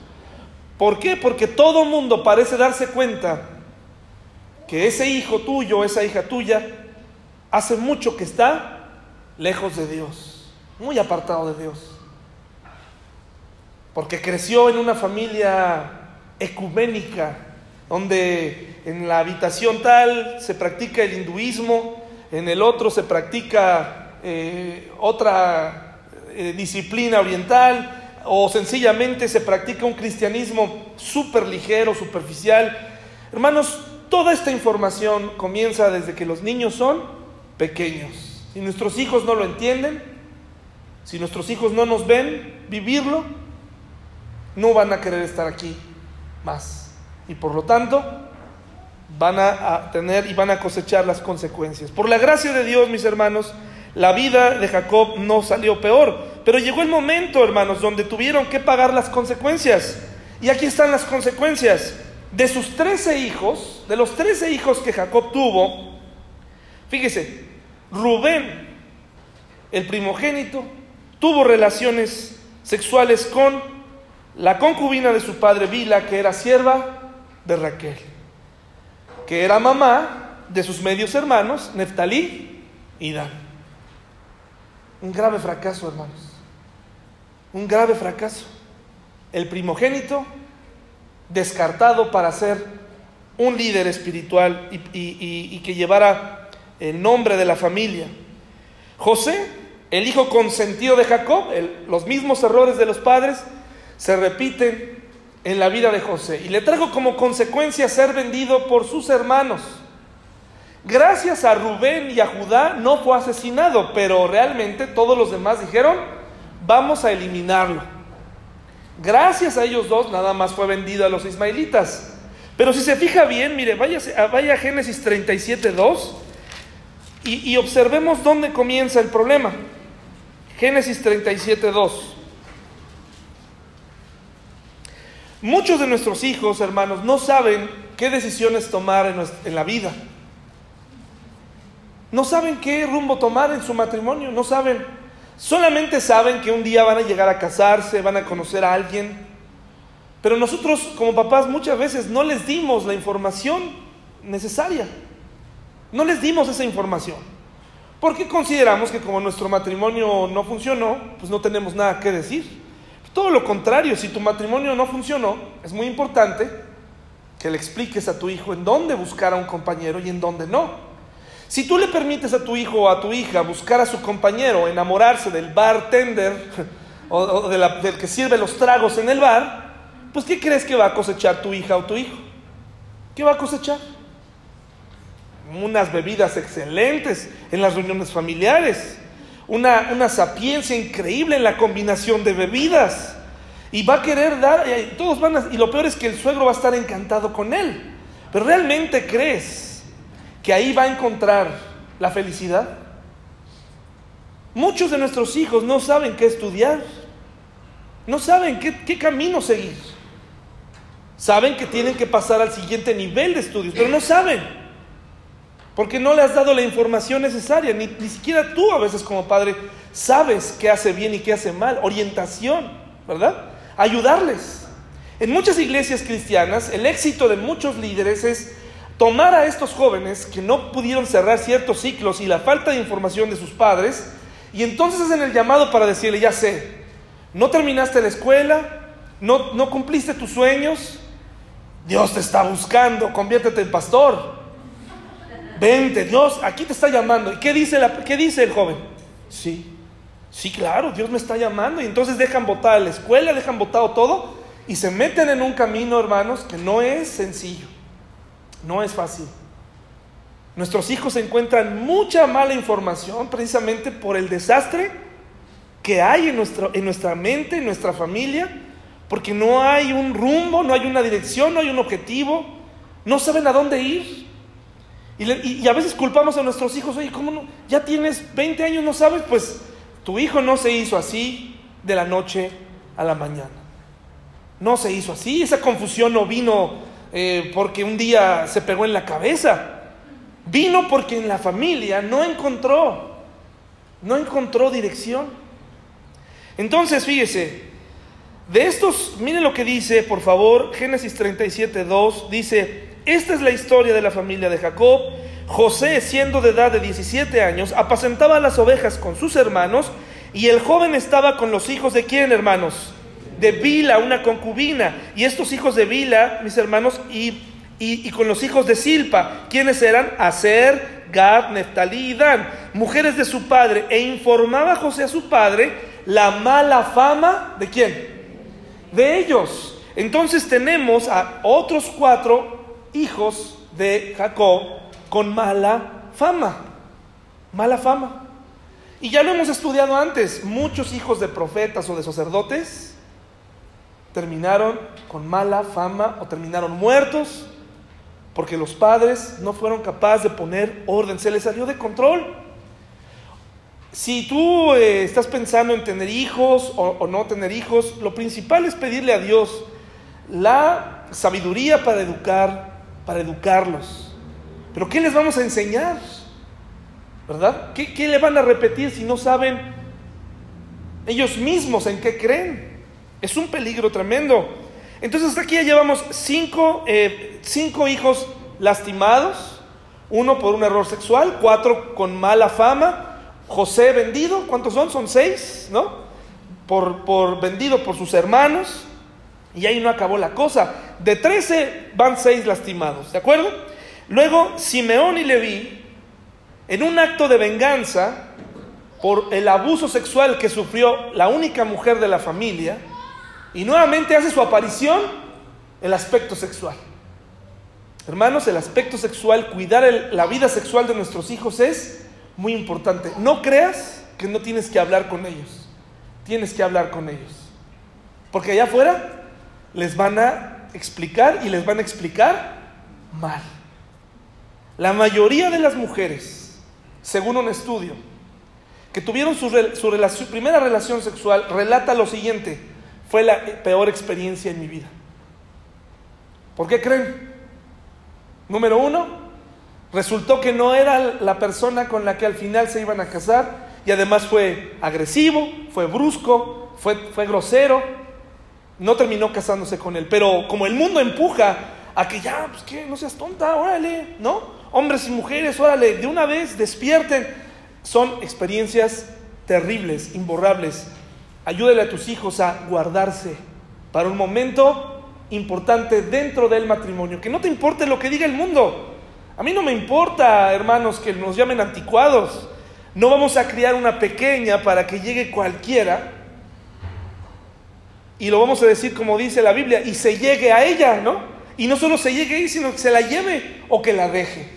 ¿Por qué? Porque todo mundo parece darse cuenta que ese hijo tuyo, esa hija tuya, hace mucho que está lejos de Dios, muy apartado de Dios. Porque creció en una familia ecuménica, donde en la habitación tal se practica el hinduismo, en el otro se practica eh, otra eh, disciplina oriental, o sencillamente se practica un cristianismo súper ligero, superficial. Hermanos, toda esta información comienza desde que los niños son pequeños. Si nuestros hijos no lo entienden, si nuestros hijos no nos ven vivirlo, no van a querer estar aquí más. Y por lo tanto, van a, tener y van a cosechar las consecuencias. Por la gracia de Dios, mis hermanos, la vida de Jacob no salió peor. Pero llegó el momento, hermanos, donde tuvieron que pagar las consecuencias. Y aquí están las consecuencias. De sus trece hijos, de los trece hijos que Jacob tuvo, Fíjese, Rubén, el primogénito, tuvo relaciones sexuales con la concubina de su padre Bila, que era sierva de Raquel, que era mamá de sus medios hermanos, Neftalí y Dan. Un grave fracaso, hermanos. Un grave fracaso. El primogénito descartado para ser un líder espiritual y, y que llevara el nombre de la familia. José, el hijo consentido de Jacob, los mismos errores de los padres se repiten en la vida de José y le trajo como consecuencia ser vendido por sus hermanos. Gracias a Rubén y a Judá no fue asesinado, pero realmente todos los demás dijeron, vamos a eliminarlo. Gracias a ellos dos nada más fue vendido a los ismaelitas. Pero si se fija bien, mire, vaya, vaya a Génesis 37, 2. Y, observemos dónde comienza el problema. Génesis 37, 2. Muchos de nuestros hijos, hermanos, no saben qué decisiones tomar en, la vida. No saben qué rumbo tomar en su matrimonio. No saben. Solamente saben que un día van a llegar a casarse, van a conocer a alguien. Pero nosotros como papás muchas veces no les dimos la información necesaria. No les dimos esa información. Porque consideramos que como nuestro matrimonio no funcionó, pues no tenemos nada que decir. Todo lo contrario, si tu matrimonio no funcionó, es muy importante que le expliques a tu hijo en dónde buscar a un compañero y en dónde no. Si tú le permites a tu hijo o a tu hija buscar a su compañero, enamorarse del bartender o, del que sirve los tragos en el bar, pues ¿qué crees que va a cosechar tu hija o tu hijo? ¿Qué va a cosechar? unas bebidas excelentes en las reuniones familiares, una, una sapiencia increíble en la combinación de bebidas. Y va a querer dar, todos van a, y lo peor es que el suegro va a estar encantado con él. Pero ¿realmente crees que ahí va a encontrar la felicidad? Muchos de nuestros hijos no saben qué estudiar, no saben qué, qué camino seguir. Saben que tienen que pasar al siguiente nivel de estudios, pero no saben. Porque no le has dado la información necesaria, ni, ni siquiera tú a veces como padre sabes qué hace bien y qué hace mal. Orientación, ¿verdad? Ayudarles. En muchas iglesias cristianas, el éxito de muchos líderes es tomar a estos jóvenes que no pudieron cerrar ciertos ciclos y la falta de información de sus padres, y entonces hacen el llamado para decirle, ya sé, no terminaste la escuela, no, no cumpliste tus sueños, Dios te está buscando, conviértete en pastor. Vente, Dios, aquí te está llamando. ¿Y qué dice, la, el joven? Sí, sí, claro, Dios me está llamando. Y entonces dejan botar la escuela, dejan botado todo y se meten en un camino, hermanos, que no es sencillo, no es fácil. Nuestros hijos encuentran mucha mala información precisamente por el desastre que hay en, en nuestra mente, en nuestra familia, porque no hay un rumbo, no hay una dirección, no hay un objetivo, no saben a dónde ir. Y, a veces culpamos a nuestros hijos, oye, ¿cómo no? Ya tienes 20 años, no sabes, pues tu hijo no se hizo así de la noche a la mañana. No se hizo así, esa confusión no vino eh, porque un día se pegó en la cabeza. Vino porque en la familia no encontró, no encontró dirección. Entonces, fíjese, de estos, mire lo que dice, por favor, Génesis 37, 2, dice, esta es la historia de la familia de Jacob. José, siendo de edad de 17 años, apacentaba las ovejas con sus hermanos y el joven estaba con los hijos de quién, hermanos? De Bila, una concubina. Y estos hijos de Bila, mis hermanos, y y, con los hijos de Silpa, quienes eran Aser, Gad, Neftalí y Dan, mujeres de su padre, e informaba José a su padre la mala fama de quién? De ellos. Entonces tenemos a otros cuatro hijos de Jacob con mala fama, mala fama. Y ya lo hemos estudiado antes, muchos hijos de profetas o de sacerdotes terminaron con mala fama o terminaron muertos porque los padres no fueron capaces de poner orden, se les salió de control. Si tú eh, estás pensando en tener hijos o, o, no tener hijos, lo principal es pedirle a Dios la sabiduría para educar, para educarlos. Pero ¿qué les vamos a enseñar? ¿Verdad? ¿Qué, qué le van a repetir si no saben ellos mismos en qué creen? Es un peligro tremendo. Entonces hasta aquí ya llevamos cinco, eh, cinco hijos lastimados, uno por un error sexual, cuatro con mala fama, José vendido, ¿cuántos son? Son seis, ¿no? Por, por vendido por sus hermanos, y ahí no acabó la cosa. De trece van seis lastimados, ¿de acuerdo? Luego Simeón y Leví, en un acto de venganza por el abuso sexual que sufrió la única mujer de la familia, y nuevamente hace su aparición el aspecto sexual. Hermanos, el aspecto sexual, cuidar la vida sexual de nuestros hijos es muy importante. No creas que no tienes que hablar con ellos. Tienes que hablar con ellos. Porque allá afuera les van a explicar y les van a explicar mal. La mayoría de las mujeres, según un estudio, que tuvieron su, su, primera relación sexual, relata lo siguiente fue la peor experiencia en mi vida. ¿Por qué creen? Número uno, resultó que no era la persona con la que al final se iban a casar y además fue agresivo, fue brusco, fue grosero, no terminó casándose con él. Pero como el mundo empuja a que ya, pues que no seas tonta, órale, ¿no? Hombres y mujeres, órale, de una vez despierten. Son experiencias terribles, imborrables. Ayúdale a tus hijos a guardarse para un momento importante dentro del matrimonio. Que no te importe lo que diga el mundo. A mí no me importa, hermanos, que nos llamen anticuados. No vamos a criar una pequeña para que llegue cualquiera y lo vamos a decir como dice la Biblia, y se llegue a ella, ¿no? Y no solo se llegue ahí, sino que se la lleve o que la deje.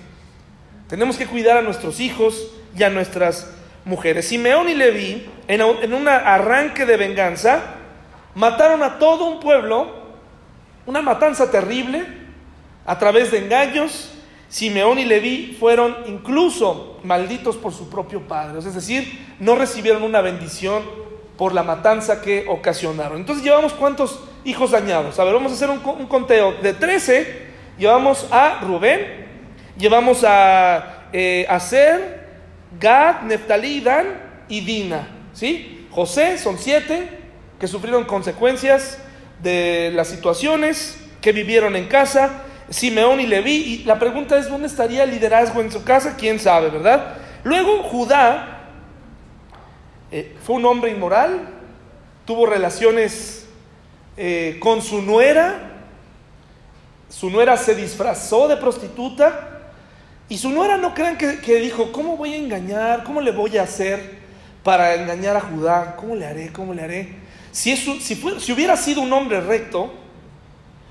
Tenemos que cuidar a nuestros hijos y a nuestras mujeres. Simeón y Leví, en un arranque de venganza, mataron a todo un pueblo, una matanza terrible, a través de engaños. Simeón y Leví fueron incluso malditos por su propio padre, es decir, no recibieron una bendición por la matanza que ocasionaron. Entonces llevamos cuántos hijos dañados. A ver, vamos a hacer un, conteo. De 13, llevamos a Rubén, llevamos a eh, Aser, Gad, Neftalí, Dan y Dina. ¿Sí? José son siete que sufrieron consecuencias de las situaciones, que vivieron en casa. Simeón y Leví. Y la pregunta es, ¿dónde estaría el liderazgo en su casa? ¿Quién sabe, verdad? Luego Judá eh, fue un hombre inmoral, tuvo relaciones eh, con su nuera, su nuera se disfrazó de prostituta y su nuera no crean que, dijo, ¿cómo voy a engañar? ¿Cómo le voy a hacer para engañar a Judá? ¿Cómo le haré? ¿Cómo le haré? Si, si, si hubiera sido un hombre recto,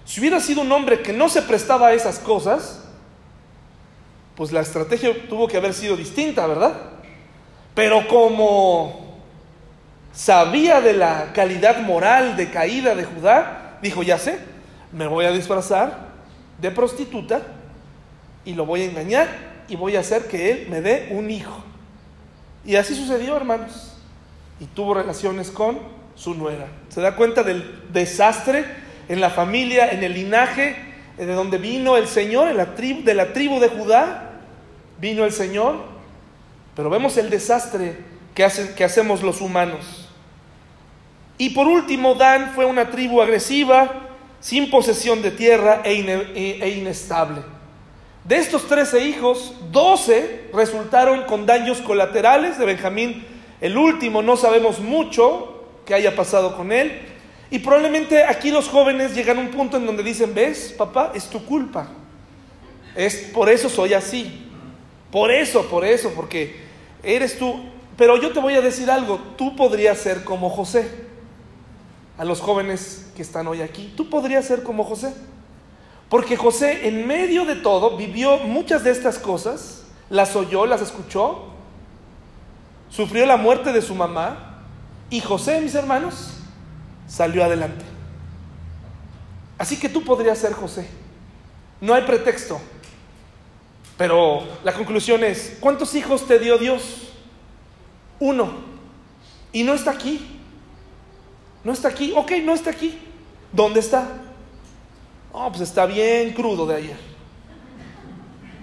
si hubiera sido un hombre que no se prestaba a esas cosas, pues la estrategia tuvo que haber sido distinta, ¿verdad? Pero como sabía de la calidad moral de caída de Judá, dijo, ya sé, me voy a disfrazar de prostituta y lo voy a engañar y voy a hacer que él me dé un hijo. Y así sucedió, hermanos. Y tuvo relaciones con su nuera. ¿Se da cuenta del desastre en la familia, en el linaje de donde vino el Señor, en la tribu, de la tribu de Judá? Vino el Señor. Pero vemos el desastre que, hacen, que hacemos los humanos. Y por último, Dan fue una tribu agresiva, sin posesión de tierra e, e, e, inestable. De estos trece hijos, doce resultaron con daños colaterales. De Benjamín, el último, no sabemos mucho que haya pasado con él. Y probablemente aquí los jóvenes llegan a un punto en donde dicen, ves, papá, es tu culpa. Es por eso soy así. Por eso, por eso, porque eres tú. Pero yo te voy a decir algo, tú podrías ser como José a los jóvenes que están hoy aquí. Tú podrías ser como José. Porque José en medio de todo vivió muchas de estas cosas, las oyó, las escuchó, sufrió la muerte de su mamá y José, mis hermanos, salió adelante. Así que tú podrías ser José. No hay pretexto. Pero la conclusión es, ¿cuántos hijos te dio Dios? Uno. Y no está aquí. No está aquí. Ok, no está aquí. ¿Dónde está? Oh, pues está bien crudo de ayer.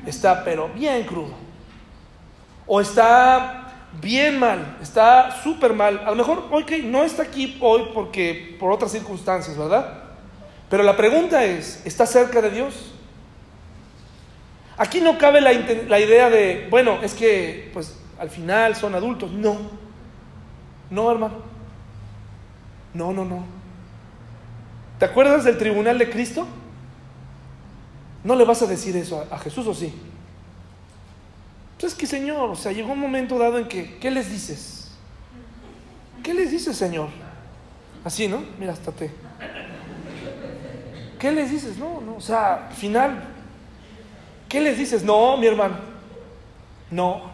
Está, pero bien crudo. O está bien mal, está súper mal. A lo mejor, ok, no está aquí hoy porque por otras circunstancias, ¿verdad? Pero la pregunta es, ¿está cerca de Dios? Aquí no cabe la, la idea de, bueno, es que pues al final son adultos. No, no, hermano. No, no, no. ¿Te acuerdas del tribunal de Cristo? No le vas a decir eso a, Jesús o sí. Entonces, que Señor, o sea, llegó un momento dado en que, ¿qué les dices? ¿Qué les dices, Señor? Así, ¿no? Mira, hasta te. ¿Qué les dices? No, no, o sea, final. ¿Qué les dices? No, mi hermano. No.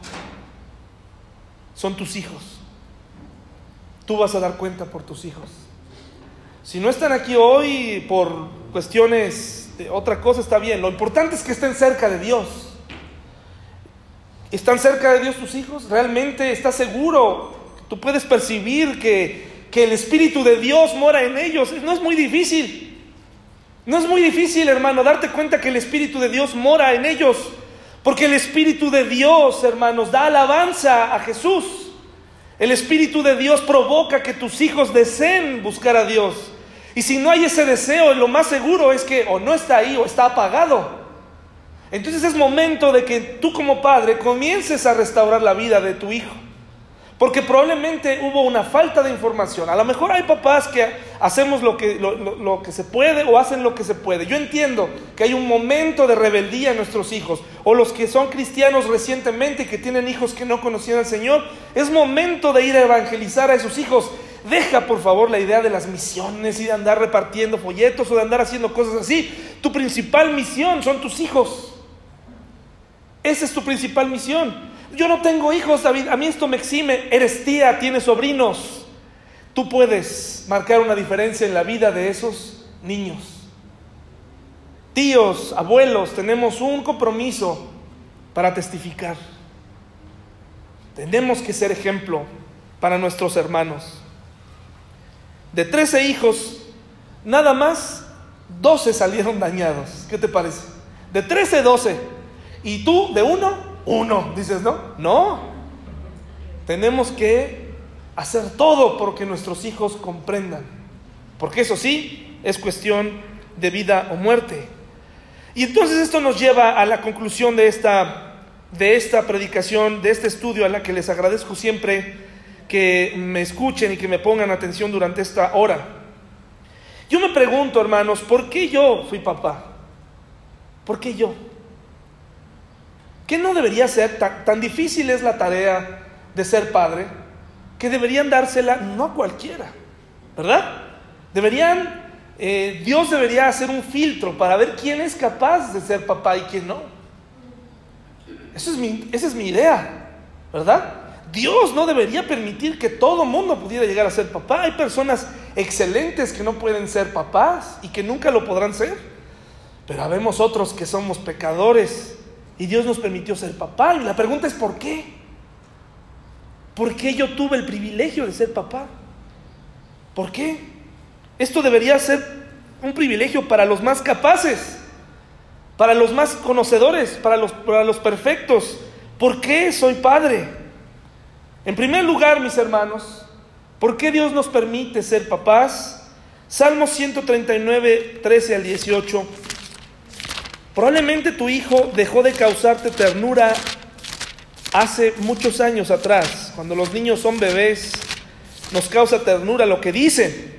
Son tus hijos tú vas a dar cuenta por tus hijos. Si no están aquí hoy por cuestiones de otra cosa, está bien. Lo importante es que estén cerca de Dios. ¿Están cerca de Dios tus hijos? ¿Realmente estás seguro? Tú puedes percibir que, que el Espíritu de Dios mora en ellos. No es muy difícil. No es muy difícil, hermano, darte cuenta que el Espíritu de Dios mora en ellos. Porque el Espíritu de Dios, hermanos, da alabanza a Jesús. El Espíritu de Dios provoca que tus hijos deseen buscar a Dios. Y si no hay ese deseo, lo más seguro es que o no está ahí o está apagado. Entonces es momento de que tú como padre comiences a restaurar la vida de tu hijo. Porque probablemente hubo una falta de información. A lo mejor hay papás que hacemos lo que, lo, que se puede o hacen lo que se puede. Yo entiendo que hay un momento de rebeldía en nuestros hijos. O los que son cristianos recientemente que tienen hijos que no conocían al Señor. Es momento de ir a evangelizar a esos hijos. Deja por favor la idea de las misiones y de andar repartiendo folletos o de andar haciendo cosas así. Tu principal misión son tus hijos. Esa es tu principal misión. Yo no tengo hijos, David, a mí esto me exime. Eres tía, tienes sobrinos. Tú puedes marcar una diferencia en la vida de esos niños. Tíos, abuelos, tenemos un compromiso para testificar. Tenemos que ser ejemplo para nuestros hermanos. De 13 hijos, nada más 12 salieron dañados. ¿Qué te parece? De 13, 12. Y tú, de uno, uno. Dices, ¿no? No. Tenemos que hacer todo porque nuestros hijos comprendan. Porque eso sí, es cuestión de vida o muerte. Y entonces esto nos lleva a la conclusión de esta, de esta predicación, de este estudio a la que les agradezco siempre que me escuchen y que me pongan atención durante esta hora. Yo me pregunto, hermanos, ¿por qué yo fui papá? ¿Por qué yo? ¿Qué no debería ser tan, difícil es la tarea de ser padre que deberían dársela no a cualquiera, ¿verdad? Deberían, eh, Dios debería hacer un filtro para ver quién es capaz de ser papá y quién no. Eso es mi, esa es mi idea, ¿verdad? Dios no debería permitir que todo mundo pudiera llegar a ser papá. Hay personas excelentes que no pueden ser papás y que nunca lo podrán ser. Pero habemos otros que somos pecadores y Dios nos permitió ser papá. Y la pregunta es ¿por qué? ¿Por qué yo tuve el privilegio de ser papá? ¿Por qué? Esto debería ser un privilegio para los más capaces, para los más conocedores, para los, para los perfectos. ¿Por qué soy padre? En primer lugar, mis hermanos, ¿por qué Dios nos permite ser papás? Salmo 139, 13 al 18. Probablemente tu hijo dejó de causarte ternura hace muchos años atrás. Cuando los niños son bebés, nos causa ternura lo que dicen.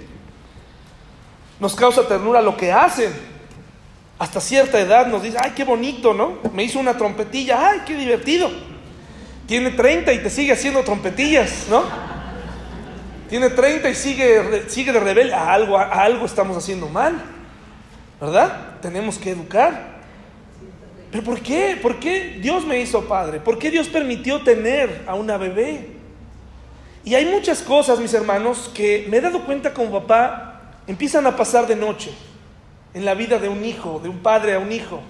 Nos causa ternura lo que hacen. Hasta cierta edad nos dice, ay, qué bonito, ¿no? Me hizo una trompetilla, ay, qué divertido tiene 30 y te sigue haciendo trompetillas, ¿no? Tiene 30 y sigue, sigue de rebelde. A algo, a algo estamos haciendo mal, ¿verdad? Tenemos que educar. ¿Pero por qué? ¿Por qué Dios me hizo padre? ¿Por qué Dios permitió tener a una bebé? Y hay muchas cosas, mis hermanos, que me he dado cuenta como papá empiezan a pasar de noche en la vida de un hijo, de un padre a un hijo.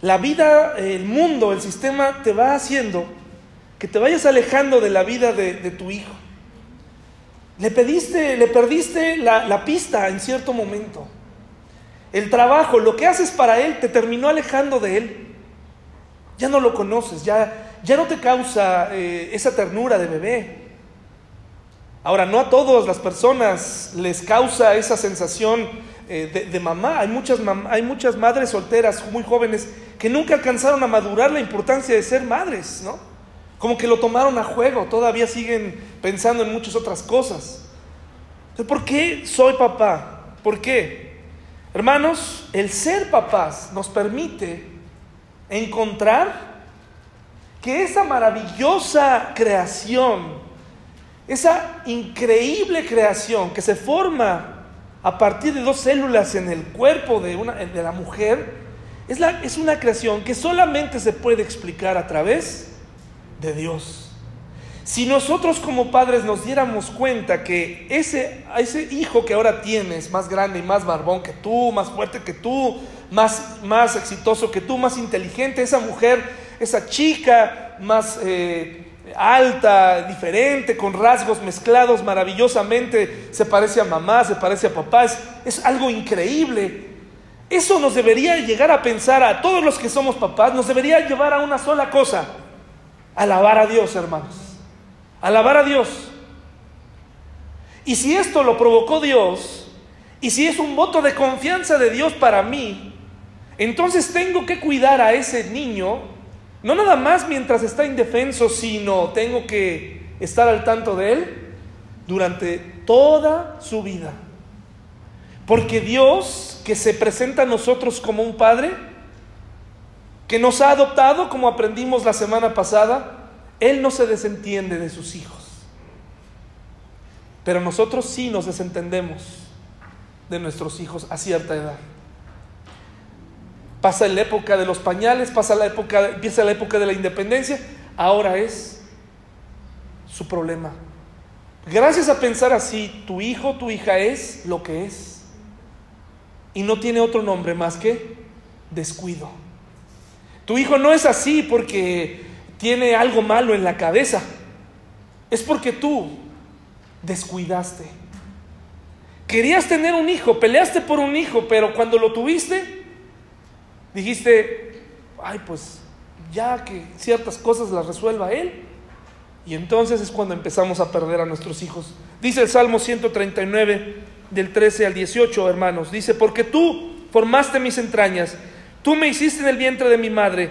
La vida, el mundo, el sistema te va haciendo que te vayas alejando de la vida de, tu hijo. Le pediste, le perdiste la, la, pista en cierto momento. El trabajo, lo que haces para él, te terminó alejando de él. Ya no lo conoces, ya, ya no te causa eh, esa ternura de bebé. Ahora, no a todas las personas les causa esa sensación eh, de, mamá. Hay muchas, hay muchas madres solteras muy jóvenes que nunca alcanzaron a madurar la importancia de ser madres, ¿no? Como que lo tomaron a juego, todavía siguen pensando en muchas otras cosas. ¿Por qué soy papá? ¿Por qué? Hermanos, el ser papás nos permite encontrar que esa maravillosa creación, esa increíble creación que se forma a partir de dos células en el cuerpo de, una, de la mujer, es, es una creación que solamente se puede explicar a través de Dios. Si nosotros como padres nos diéramos cuenta que ese, ese hijo que ahora tienes, más grande y más barbón que tú, más fuerte que tú, más, más exitoso que tú, más inteligente, esa mujer, esa chica más eh, alta, diferente, con rasgos mezclados maravillosamente, se parece a mamá, se parece a papá, es, es algo increíble. Eso nos debería llegar a pensar a todos los que somos papás, nos debería llevar a una sola cosa Alabar a Dios, hermanos. Alabar a Dios. Y si esto lo provocó Dios, y si es un voto de confianza de Dios para mí, entonces tengo que cuidar a ese niño, no nada más mientras está indefenso, sino tengo que estar al tanto de él durante toda su vida. Porque Dios, que se presenta a nosotros como un Padre, que nos ha adoptado, como aprendimos la semana pasada, Él no se desentiende de sus hijos. Pero nosotros sí nos desentendemos de nuestros hijos a cierta edad. Pasa la época de los pañales, pasa la época, empieza la época de la independencia, ahora es su problema. Gracias a pensar así, tu hijo, tu hija es lo que es. Y no tiene otro nombre más que descuido. Tu hijo no es así porque tiene algo malo en la cabeza. Es porque tú descuidaste. Querías tener un hijo, peleaste por un hijo, pero cuando lo tuviste, dijiste, ay, pues ya que ciertas cosas las resuelva él. Y entonces es cuando empezamos a perder a nuestros hijos. Dice el Salmo 139, del 13 al 18, hermanos. Dice, porque tú formaste mis entrañas, tú me hiciste en el vientre de mi madre.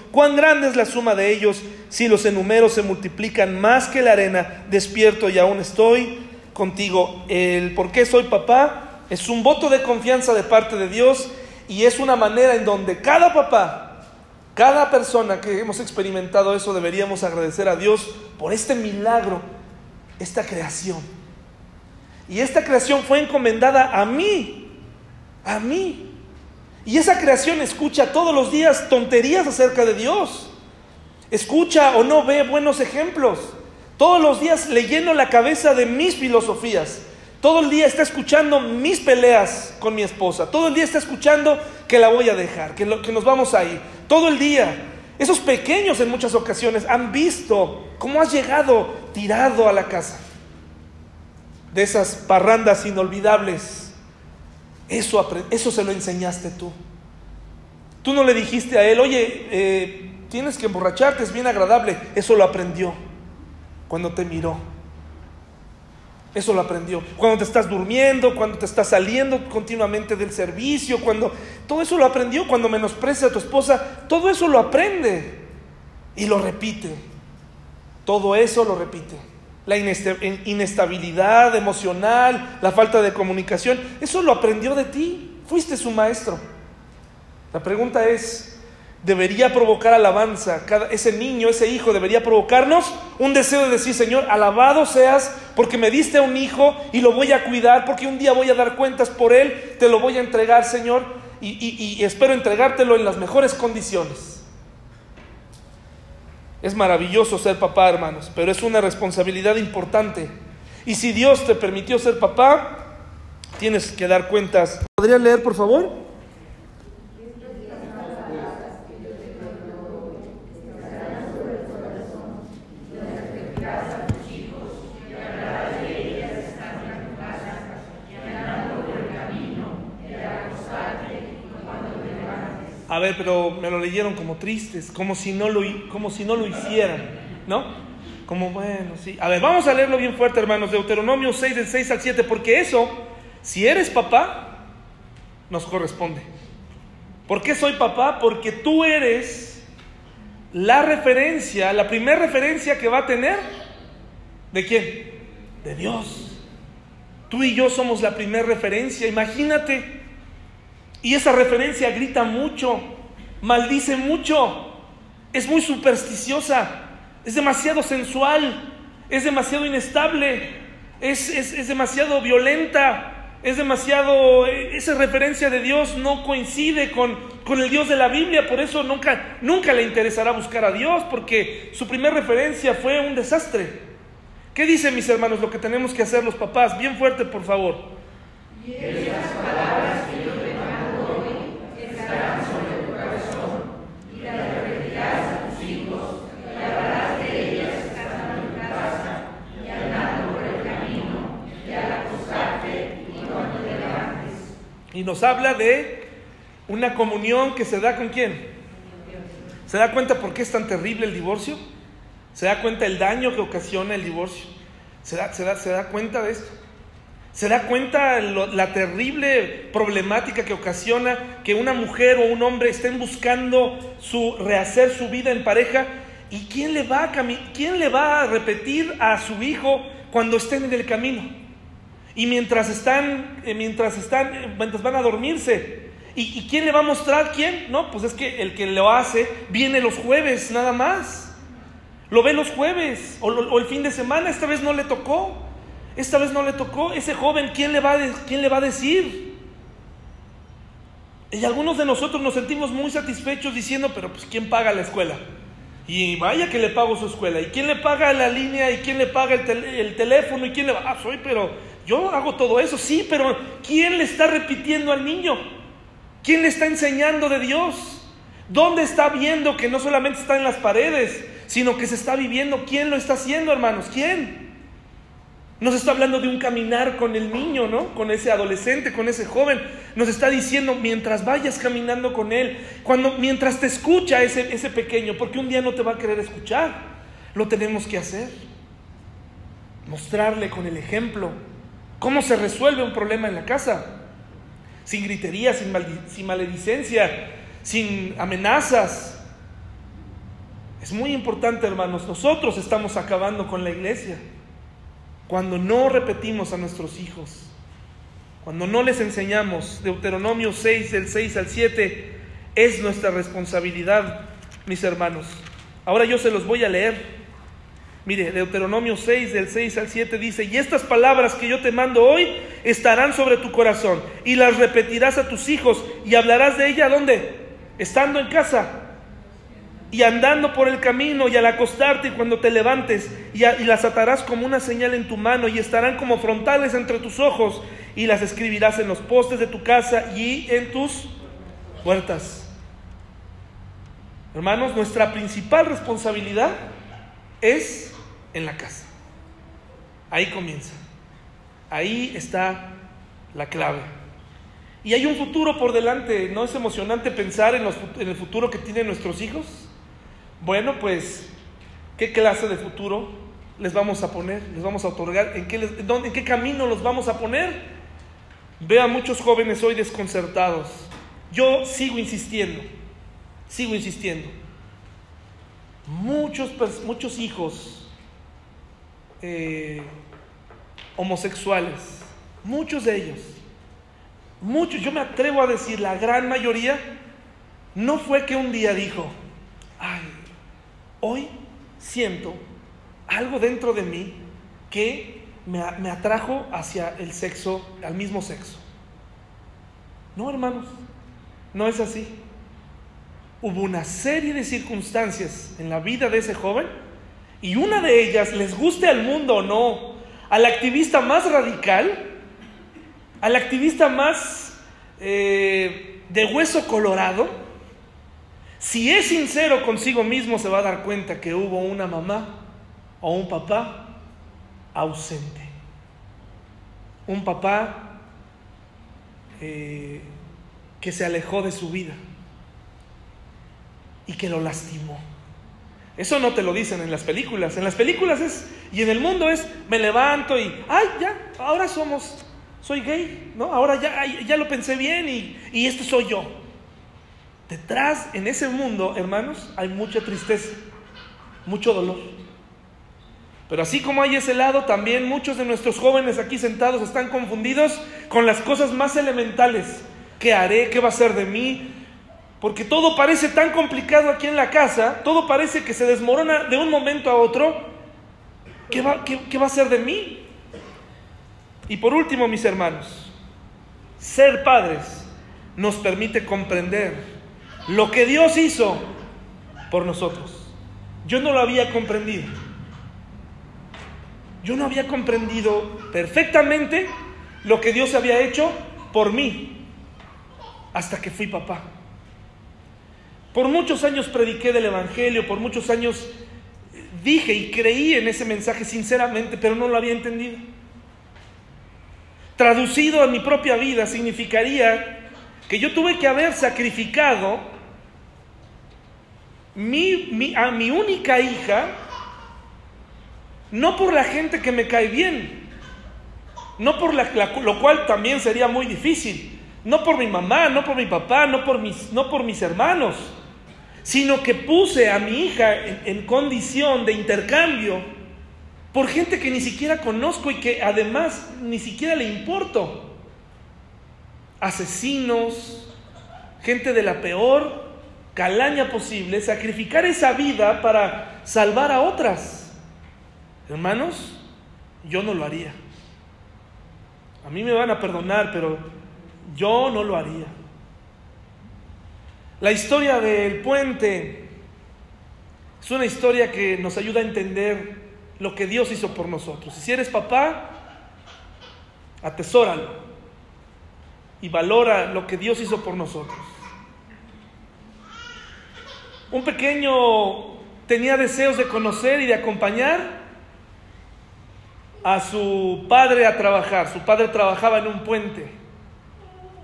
cuán grande es la suma de ellos, si los enumeros se multiplican más que la arena, despierto y aún estoy contigo. El por qué soy papá es un voto de confianza de parte de Dios y es una manera en donde cada papá, cada persona que hemos experimentado eso, deberíamos agradecer a Dios por este milagro, esta creación. Y esta creación fue encomendada a mí, a mí. Y esa creación escucha todos los días tonterías acerca de Dios. Escucha o no ve buenos ejemplos. Todos los días le lleno la cabeza de mis filosofías. Todo el día está escuchando mis peleas con mi esposa. Todo el día está escuchando que la voy a dejar, que, que nos vamos a ir. Todo el día. Esos pequeños en muchas ocasiones han visto cómo has llegado tirado a la casa de esas parrandas inolvidables, eso, eso se lo enseñaste tú. Tú no le dijiste a él, oye, eh, tienes que emborracharte, es bien agradable. Eso lo aprendió cuando te miró. Eso lo aprendió. Cuando te estás durmiendo, cuando te estás saliendo continuamente del servicio, cuando todo eso lo aprendió, cuando menosprecia a tu esposa, todo eso lo aprende y lo repite. Todo eso lo repite la inestabilidad emocional, la falta de comunicación, eso lo aprendió de ti, fuiste su maestro. La pregunta es, ¿debería provocar alabanza? Cada, ese niño, ese hijo, debería provocarnos un deseo de decir, Señor, alabado seas porque me diste a un hijo y lo voy a cuidar, porque un día voy a dar cuentas por él, te lo voy a entregar, Señor, y espero entregártelo en las mejores condiciones. Es maravilloso ser papá, hermanos, pero es una responsabilidad importante. Y si Dios te permitió ser papá, tienes que dar cuentas. ¿Podría leer, por favor? A ver, pero me lo leyeron como tristes, como si no lo, como si no lo hicieran, ¿no? Como bueno, sí. A ver, vamos a leerlo bien fuerte, hermanos. Deuteronomio 6, del 6 al 7, porque eso, si eres papá, nos corresponde. ¿Por qué soy papá? Porque tú eres la referencia, la primera referencia que va a tener. ¿De quién? De Dios. Tú y yo somos la primera referencia. Imagínate y esa referencia grita mucho, maldice mucho, es muy supersticiosa, es demasiado sensual, es demasiado inestable, es, es, demasiado violenta, es demasiado... Esa referencia de Dios no coincide con, con el Dios de la Biblia, por eso nunca, nunca le interesará buscar a Dios, porque su primera referencia fue un desastre. ¿Qué dicen mis hermanos lo que tenemos que hacer los papás? Bien fuerte, por favor. Y nos habla de una comunión que se da con quién. ¿Se da cuenta por qué es tan terrible el divorcio? ¿Se da cuenta el daño que ocasiona el divorcio? ¿Se da, se da, se da cuenta de esto? ¿Se da cuenta la terrible problemática que ocasiona que una mujer o un hombre estén buscando su, rehacer su vida en pareja ¿Y quién le va a, quién le va a repetir a su hijo cuando estén en el camino? Y mientras están, eh, mientras están, eh, mientras van a dormirse. ¿Y, quién le va a mostrar quién? No, pues es que el que lo hace viene los jueves, nada más. Lo ve los jueves o, o el fin de semana, esta vez no le tocó. Esta vez no le tocó. Ese joven, ¿quién le va quién le va a decir? Y algunos de nosotros nos sentimos muy satisfechos diciendo, pero pues ¿quién paga la escuela? Y vaya que le pago su escuela. ¿Y quién le paga la línea? ¿Y quién le paga el, teléfono? ¿Y quién le va? Ah, soy, pero yo hago todo eso. Sí, pero ¿quién le está repitiendo al niño? ¿Quién le está enseñando de Dios? ¿Dónde está viendo que no solamente está en las paredes, sino que se está viviendo? ¿Quién lo está haciendo, hermanos? ¿Quién? Nos está hablando de un caminar con el niño, ¿no? Con ese adolescente, con ese joven. Nos está diciendo, mientras vayas caminando con él, cuando, mientras te escucha ese, ese pequeño, porque un día no te va a querer escuchar, lo tenemos que hacer. Mostrarle con el ejemplo cómo se resuelve un problema en la casa. Sin gritería, sin, maledicencia, sin amenazas. Es muy importante, hermanos. Nosotros estamos acabando con la iglesia cuando no repetimos a nuestros hijos, cuando no les enseñamos, Deuteronomio 6, del 6 al 7, es nuestra responsabilidad, mis hermanos. Ahora yo se los voy a leer. Mire, Deuteronomio 6, del 6 al 7 dice, y estas palabras que yo te mando hoy estarán sobre tu corazón, y las repetirás a tus hijos, y hablarás de ella, ¿dónde? Estando en casa y andando por el camino y al acostarte y cuando te levantes y, las atarás como una señal en tu mano y estarán como frontales entre tus ojos y las escribirás en los postes de tu casa y en tus puertas. Hermanos, nuestra principal responsabilidad es en la casa. Ahí comienza. Ahí está la clave. Y hay un futuro por delante. ¿No es emocionante pensar en, el futuro que tienen nuestros hijos? Bueno, pues, ¿qué clase de futuro les vamos a poner? ¿Les vamos a otorgar? ¿En qué, ¿En qué camino los vamos a poner? Veo a muchos jóvenes hoy desconcertados. Yo sigo insistiendo, sigo insistiendo. Muchos, muchos hijos eh, homosexuales, muchos de ellos, muchos, yo me atrevo a decir, la gran mayoría, no fue que un día dijo, ay, Hoy siento algo dentro de mí que me, atrajo hacia el sexo, al mismo sexo. No, hermanos, no es así. Hubo una serie de circunstancias en la vida de ese joven y una de ellas, les guste al mundo o no, al activista más radical, al activista más eh, de hueso colorado, si es sincero consigo mismo, se va a dar cuenta que hubo una mamá o un papá ausente. Un papá eh, que se alejó de su vida y que lo lastimó. Eso no te lo dicen en las películas. En las películas es, y en el mundo es, me levanto y, ay, ya, ahora somos, soy gay, ¿no? Ahora ya, ya lo pensé bien y, y este soy yo. Detrás, en ese mundo, hermanos, hay mucha tristeza, mucho dolor. Pero así como hay ese lado, también muchos de nuestros jóvenes aquí sentados están confundidos con las cosas más elementales. ¿Qué haré? ¿Qué va a ser de mí? Porque todo parece tan complicado aquí en la casa, todo parece que se desmorona de un momento a otro. ¿Qué va, qué va a ser de mí? Y por último, mis hermanos, ser padres nos permite comprender lo que Dios hizo por nosotros. Yo no lo había comprendido. Yo no había comprendido perfectamente lo que Dios había hecho por mí hasta que fui papá. Por muchos años prediqué del Evangelio, por muchos años dije y creí en ese mensaje sinceramente, pero no lo había entendido. Traducido a mi propia vida significaría que yo tuve que haber sacrificado mi, a mi única hija, no por la gente que me cae bien, no por la, lo cual también sería muy difícil, no por mi mamá, no por mi papá, no por mis, no por mis hermanos, sino que puse a mi hija en, condición de intercambio por gente que ni siquiera conozco y que además ni siquiera le importo. Asesinos, gente de la peor calaña posible, sacrificar esa vida para salvar a otras. Hermanos, yo no lo haría. A mí me van a perdonar, pero yo no lo haría. La historia del puente es una historia que nos ayuda a entender lo que Dios hizo por nosotros. Si eres papá, atesóralo y valora lo que Dios hizo por nosotros. Un pequeño tenía deseos de conocer y de acompañar a su padre a trabajar. Su padre trabajaba en un puente,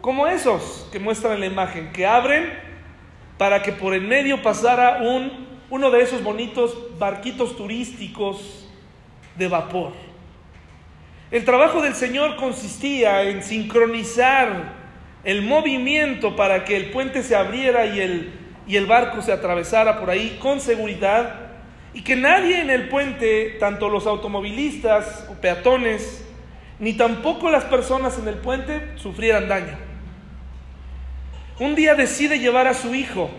como esos que muestran en la imagen, que abren para que por en medio pasara un, uno de esos bonitos barquitos turísticos de vapor. El trabajo del Señor consistía en sincronizar el movimiento para que el puente se abriera y el, y el barco se atravesara por ahí con seguridad y que nadie en el puente, tanto los automovilistas o peatones, ni tampoco las personas en el puente sufrieran daño. Un día decide llevar a su hijo.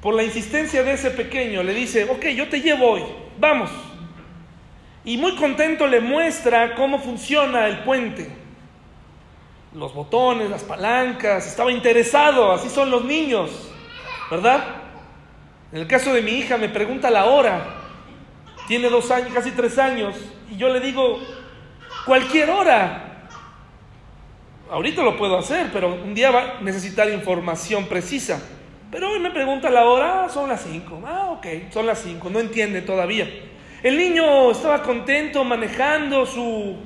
Por la insistencia de ese pequeño, le dice, ok, yo te llevo hoy, vamos. Y muy contento le muestra cómo funciona el puente. Los botones, las palancas, estaba interesado, así son los niños, ¿verdad? En el caso de mi hija me pregunta la hora, tiene dos años, casi tres años, y yo le digo, cualquier hora, ahorita lo puedo hacer, pero un día va a necesitar información precisa. Pero hoy me pregunta la hora, ah, son las 5. Ah, ok, son las 5, no entiende todavía. El niño estaba contento manejando su,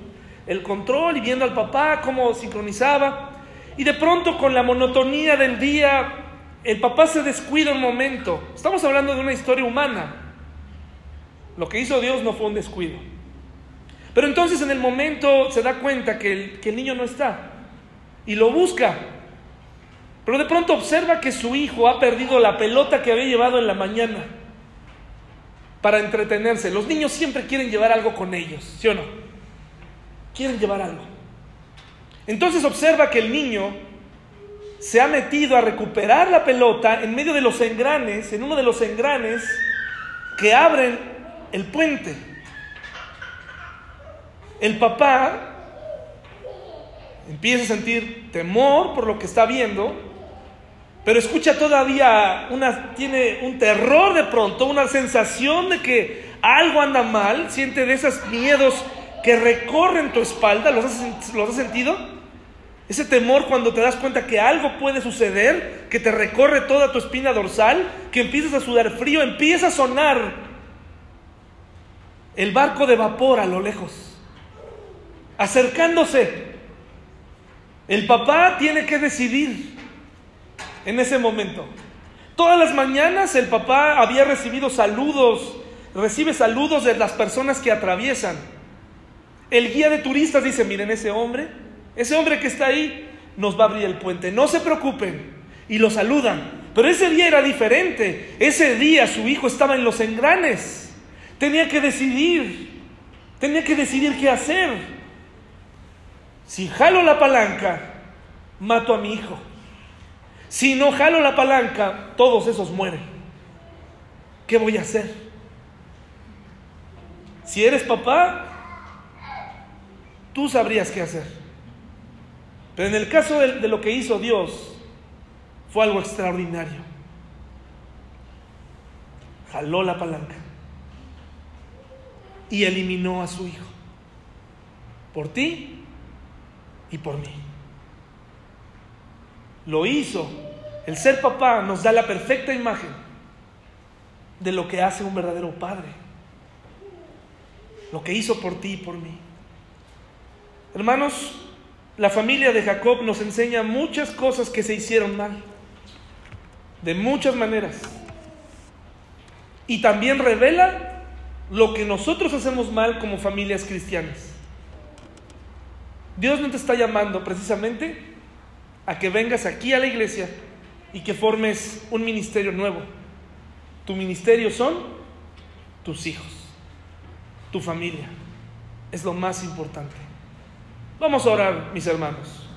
el control y viendo al papá cómo sincronizaba. Y de pronto con la monotonía del día, el papá se descuida un momento. Estamos hablando de una historia humana. Lo que hizo Dios no fue un descuido. Pero entonces en el momento se da cuenta que el, que el niño no está y lo busca. Pero de pronto observa que su hijo ha perdido la pelota que había llevado en la mañana para entretenerse. Los niños siempre quieren llevar algo con ellos, ¿sí o no? Quieren llevar algo. Entonces observa que el niño se ha metido a recuperar la pelota en medio de los engranes, en uno de los engranes que abren el puente. El papá empieza a sentir temor por lo que está viendo, pero escucha todavía una, tiene un terror de pronto, una sensación de que algo anda mal, siente de esos miedos que recorren tu espalda, ¿los has, ¿los has sentido? Ese temor cuando te das cuenta que algo puede suceder, que te recorre toda tu espina dorsal, que empiezas a sudar frío, empieza a sonar el barco de vapor a lo lejos, acercándose. El papá tiene que decidir en ese momento. Todas las mañanas el papá había recibido saludos, recibe saludos de las personas que atraviesan. El guía de turistas dice, miren ese hombre, ese hombre que está ahí nos va a abrir el puente, no se preocupen. Y lo saludan. Pero ese día era diferente. Ese día su hijo estaba en los engranes. Tenía que decidir. Tenía que decidir qué hacer. Si jalo la palanca, mato a mi hijo. Si no jalo la palanca, todos esos mueren. ¿Qué voy a hacer? Si eres papá, tú sabrías qué hacer. Pero en el caso de, lo que hizo Dios, fue algo extraordinario. Jaló la palanca y eliminó a su hijo. Por ti y por mí. Lo hizo. El ser papá nos da la perfecta imagen de lo que hace un verdadero padre. Lo que hizo por ti y por mí. Hermanos, la familia de Jacob nos enseña muchas cosas que se hicieron mal. De muchas maneras. Y también revela lo que nosotros hacemos mal como familias cristianas. Dios no te está llamando precisamente a que vengas aquí a la iglesia y que formes un ministerio nuevo. Tu ministerio son tus hijos, tu familia. Es lo más importante. Vamos a orar, mis hermanos.